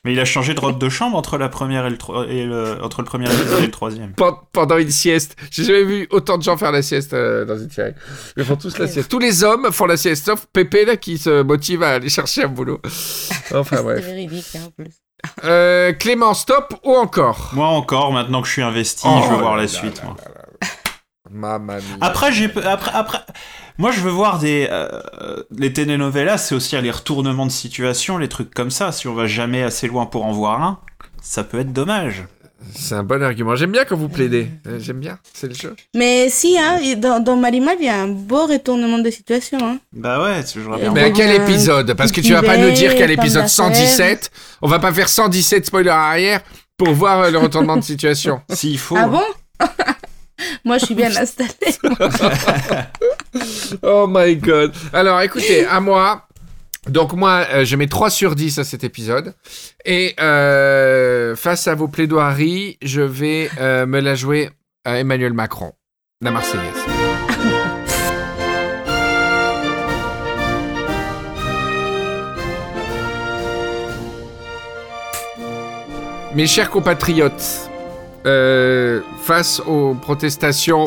Mais il a changé de robe de chambre entre la première et le, tro- et le- entre le premier épisode et le troisième. Pen- pendant une sieste. J'ai jamais vu autant de gens faire la sieste euh, dans une série. Ils font tous la sieste. Tous les hommes font la sieste, sauf Pépé là qui se motive à aller chercher un boulot. Enfin bref. véridique, hein, en plus. Euh, Clément, stop ou encore? Moi encore, maintenant que je suis investi, Oh je veux voir là la là suite. là moi. Mamma mia. Après, j'ai après après. Moi, je veux voir des euh, les telenovelas, c'est aussi les retournements de situation, les trucs comme ça. Si on va jamais assez loin pour en voir un, ça peut être dommage. C'est un bon argument. J'aime bien quand vous plaidez. Euh, J'aime bien. C'est le jeu. Mais si, hein, dans, dans il y a un beau retournement de situation. Hein. Bah ouais, c'est toujours bien. Mais à quel épisode? Parce que tu vas pas nous dire l'épisode d'affaires. 117, on va pas faire 117 spoilers arrière pour voir euh, le retournement de situation. S'il faut. Ah bon? Moi, je suis bien installée. Oh my god. Alors écoutez, à moi. Donc moi, euh, je mets 3 sur 10 à cet épisode. Et euh, face à vos plaidoiries, je vais euh, me la jouer à Emmanuel Macron, la Marseillaise. Mes chers compatriotes, euh, face aux protestations...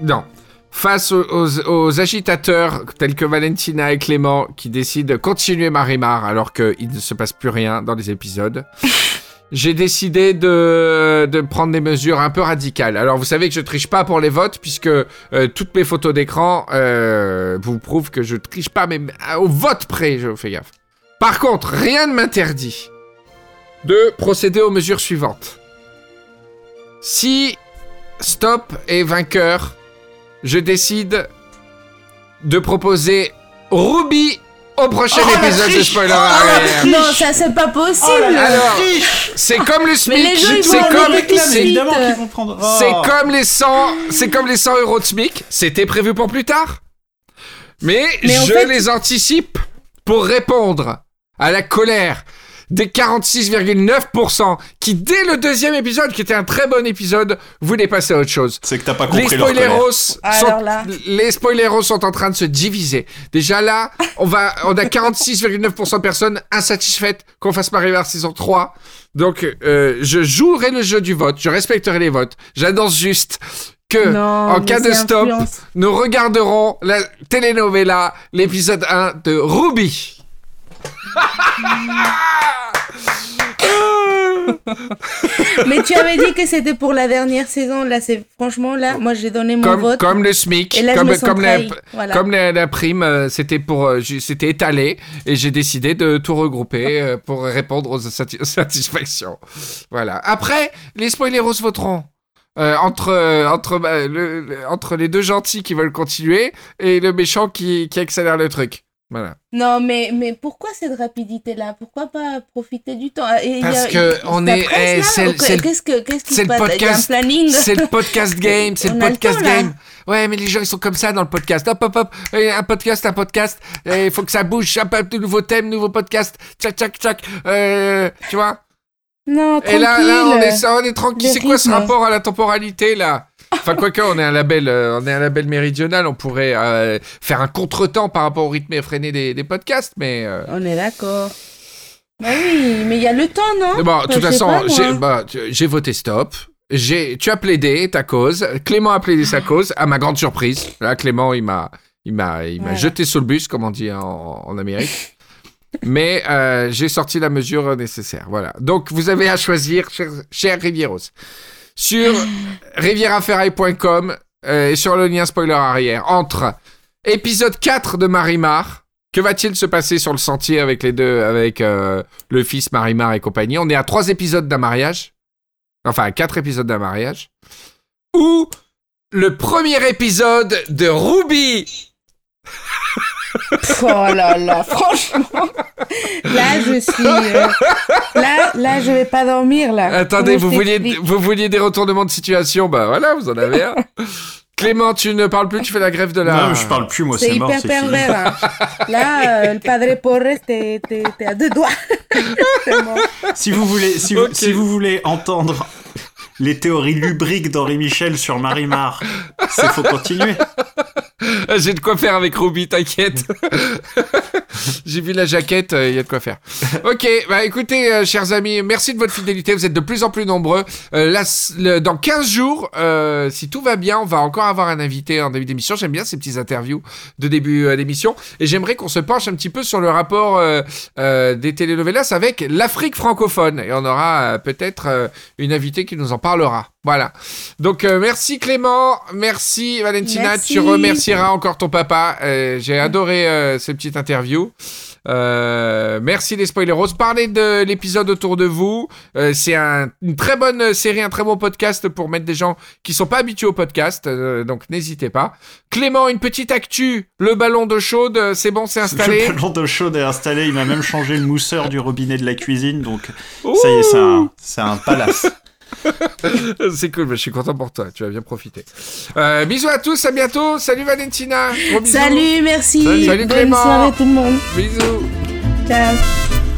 Non. Face aux, aux- aux agitateurs tels que Valentina et Clément qui décident de continuer Marimar alors qu'il ne se passe plus rien dans les épisodes, j'ai décidé de, de prendre des mesures un peu radicales. Alors vous savez que je triche pas pour les votes puisque euh, toutes mes photos d'écran euh, vous prouvent que je triche pas, mais au vote près, je fais gaffe. Par contre, rien ne m'interdit de procéder aux mesures suivantes. Si Stop est vainqueur, je décide de proposer Ruby au prochain Oh, épisode de Spoiler Oh, non, ça, c'est pas possible. Oh Alors, C'est comme le SMIC, c'est comme, c'est-. Oh. les 100, c'est comme les 100 euros de SMIC, c'était prévu pour plus tard. Mais, Mais en je fait- les anticipe pour répondre à la colère des 46,9% qui, dès le deuxième épisode, qui était un très bon épisode, voulaient passer à autre chose. C'est que t'as pas Les compris leur colère. spoileros, sont, Alors là. les spoileros sont en train de se diviser. Déjà là, on va, on a 46,9% de personnes insatisfaites qu'on fasse Marimar saison 3. Donc, euh, je jouerai le jeu du vote, je respecterai les votes. J'annonce juste que, Non, en cas de stop, influence. nous regarderons la telenovela, l'épisode 1 de Ruby. Mais tu avais dit que c'était pour la dernière saison. Là, c'est franchement là, moi j'ai donné mon Comme, vote. comme le SMIC, Et là, comme, la. Voilà. comme la, la prime, euh, c'était pour, euh, c'était étalé et j'ai décidé de tout regrouper euh, pour répondre aux sati- satisfactions. Voilà. Après, les spoileros voteront. Euh, entre entre bah, le- entre les deux gentils qui veulent continuer et le méchant qui, qui accélère le truc. Voilà. Non, mais, mais pourquoi cette rapidité-là? Pourquoi pas profiter du temps? Et Parce que il- on la est- eh, c'est le- que- que qu'est-ce qui se le passe? Podcast- planning? C'est le podcast game, c'est le podcast temps, game. Ouais, mais les gens ils sont comme ça dans le podcast. Hop, hop, hop. Un podcast, un podcast. Il faut que ça bouge. Hop, hop, de nouveaux thèmes, nouveaux podcasts. Tchac, tchac, tchac. Euh, tu vois? Non, Et là, là, on est, tranquille. on est tranquille. C'est quoi ce rapport à la temporalité là? Enfin, quoique, on est un label, euh, on est un label méridional, on pourrait euh, faire un contretemps par rapport au rythme effréné des, des podcasts, mais. euh, On est d'accord. Bah oui, mais il y a le temps, non? Bon, de toute façon, j'ai bah, tu- j'ai voté stop. J'ai, tu as plaidé ta cause. Clément a plaidé sa cause, à ma grande surprise. Là, Clément, il m'a, il m'a, il m'a Voilà. jeté sur le bus, comme on dit en, en Amérique. Mais euh, j'ai sorti la mesure nécessaire. Voilà. Donc, vous avez à choisir, cher, cher Rivieros, sur rivieraferraille.com euh, et sur le lien spoiler arrière, entre épisode 4 de Marimar. Que va-t-il se passer sur le sentier avec les deux, avec euh, le fils Marimar et compagnie? On est à trois épisodes d'un mariage. Enfin, à quatre épisodes d'un mariage. Ou le premier épisode de Ruby. Pff, Oh là là, franchement. Là, je suis. euh, Là, là, je vais pas dormir, là. Attendez, Comment vous vouliez, vous vouliez des retournements de situation? Bah voilà, vous en avez un. Clément, tu ne parles plus, tu fais la grève de la. Non, je parle plus, moi, C'est c'est mort, hyper c'est fini. pervers. hein. Là, euh, le padre Porres, t'es à deux doigts. Si vous voulez, si, vous, Ok. si vous voulez entendre les théories lubriques d'Henri Michel sur Marimar, c'est faut continuer. J'ai de quoi faire avec Ruby, t'inquiète. J'ai vu la jaquette, il y a de quoi faire. Ok, bah écoutez, euh, chers amis, merci de votre fidélité. Vous êtes de plus en plus nombreux. Euh, là, dans 15 jours, euh, si tout va bien, on va encore avoir un invité en début d'émission. J'aime bien ces petites interviews de début euh, d'émission. Et j'aimerais qu'on se penche un petit peu sur le rapport euh, euh, des telenovelas avec l'Afrique francophone. Et on aura euh, peut-être euh, une invitée qui nous en parlera. Voilà. Donc euh, merci Clément, merci Valentina, Merci. tu remercieras encore ton papa. Euh, J'ai adoré euh, ces petites interviews. Euh, merci les spoileros. Parlez de l'épisode autour de vous. Euh, c'est un- une très bonne série, un très bon podcast pour mettre des gens qui sont pas habitués au podcast. euh, donc n'hésitez pas. Clément, une petite actu. Le ballon d'eau chaude, c'est bon, c'est installé? Le ballon d'eau chaude est installé, il m'a même changé le mousseur du robinet de la cuisine, donc ça y est, c'est un, c'est un palace. c'est cool, mais je suis content pour toi. Tu vas bien profiter. Euh, bisous à tous, à bientôt. Salut Valentina. Gros bisous. Salut, merci. Salut, Bonne Clément. soirée tout le monde. Bisous. Ciao.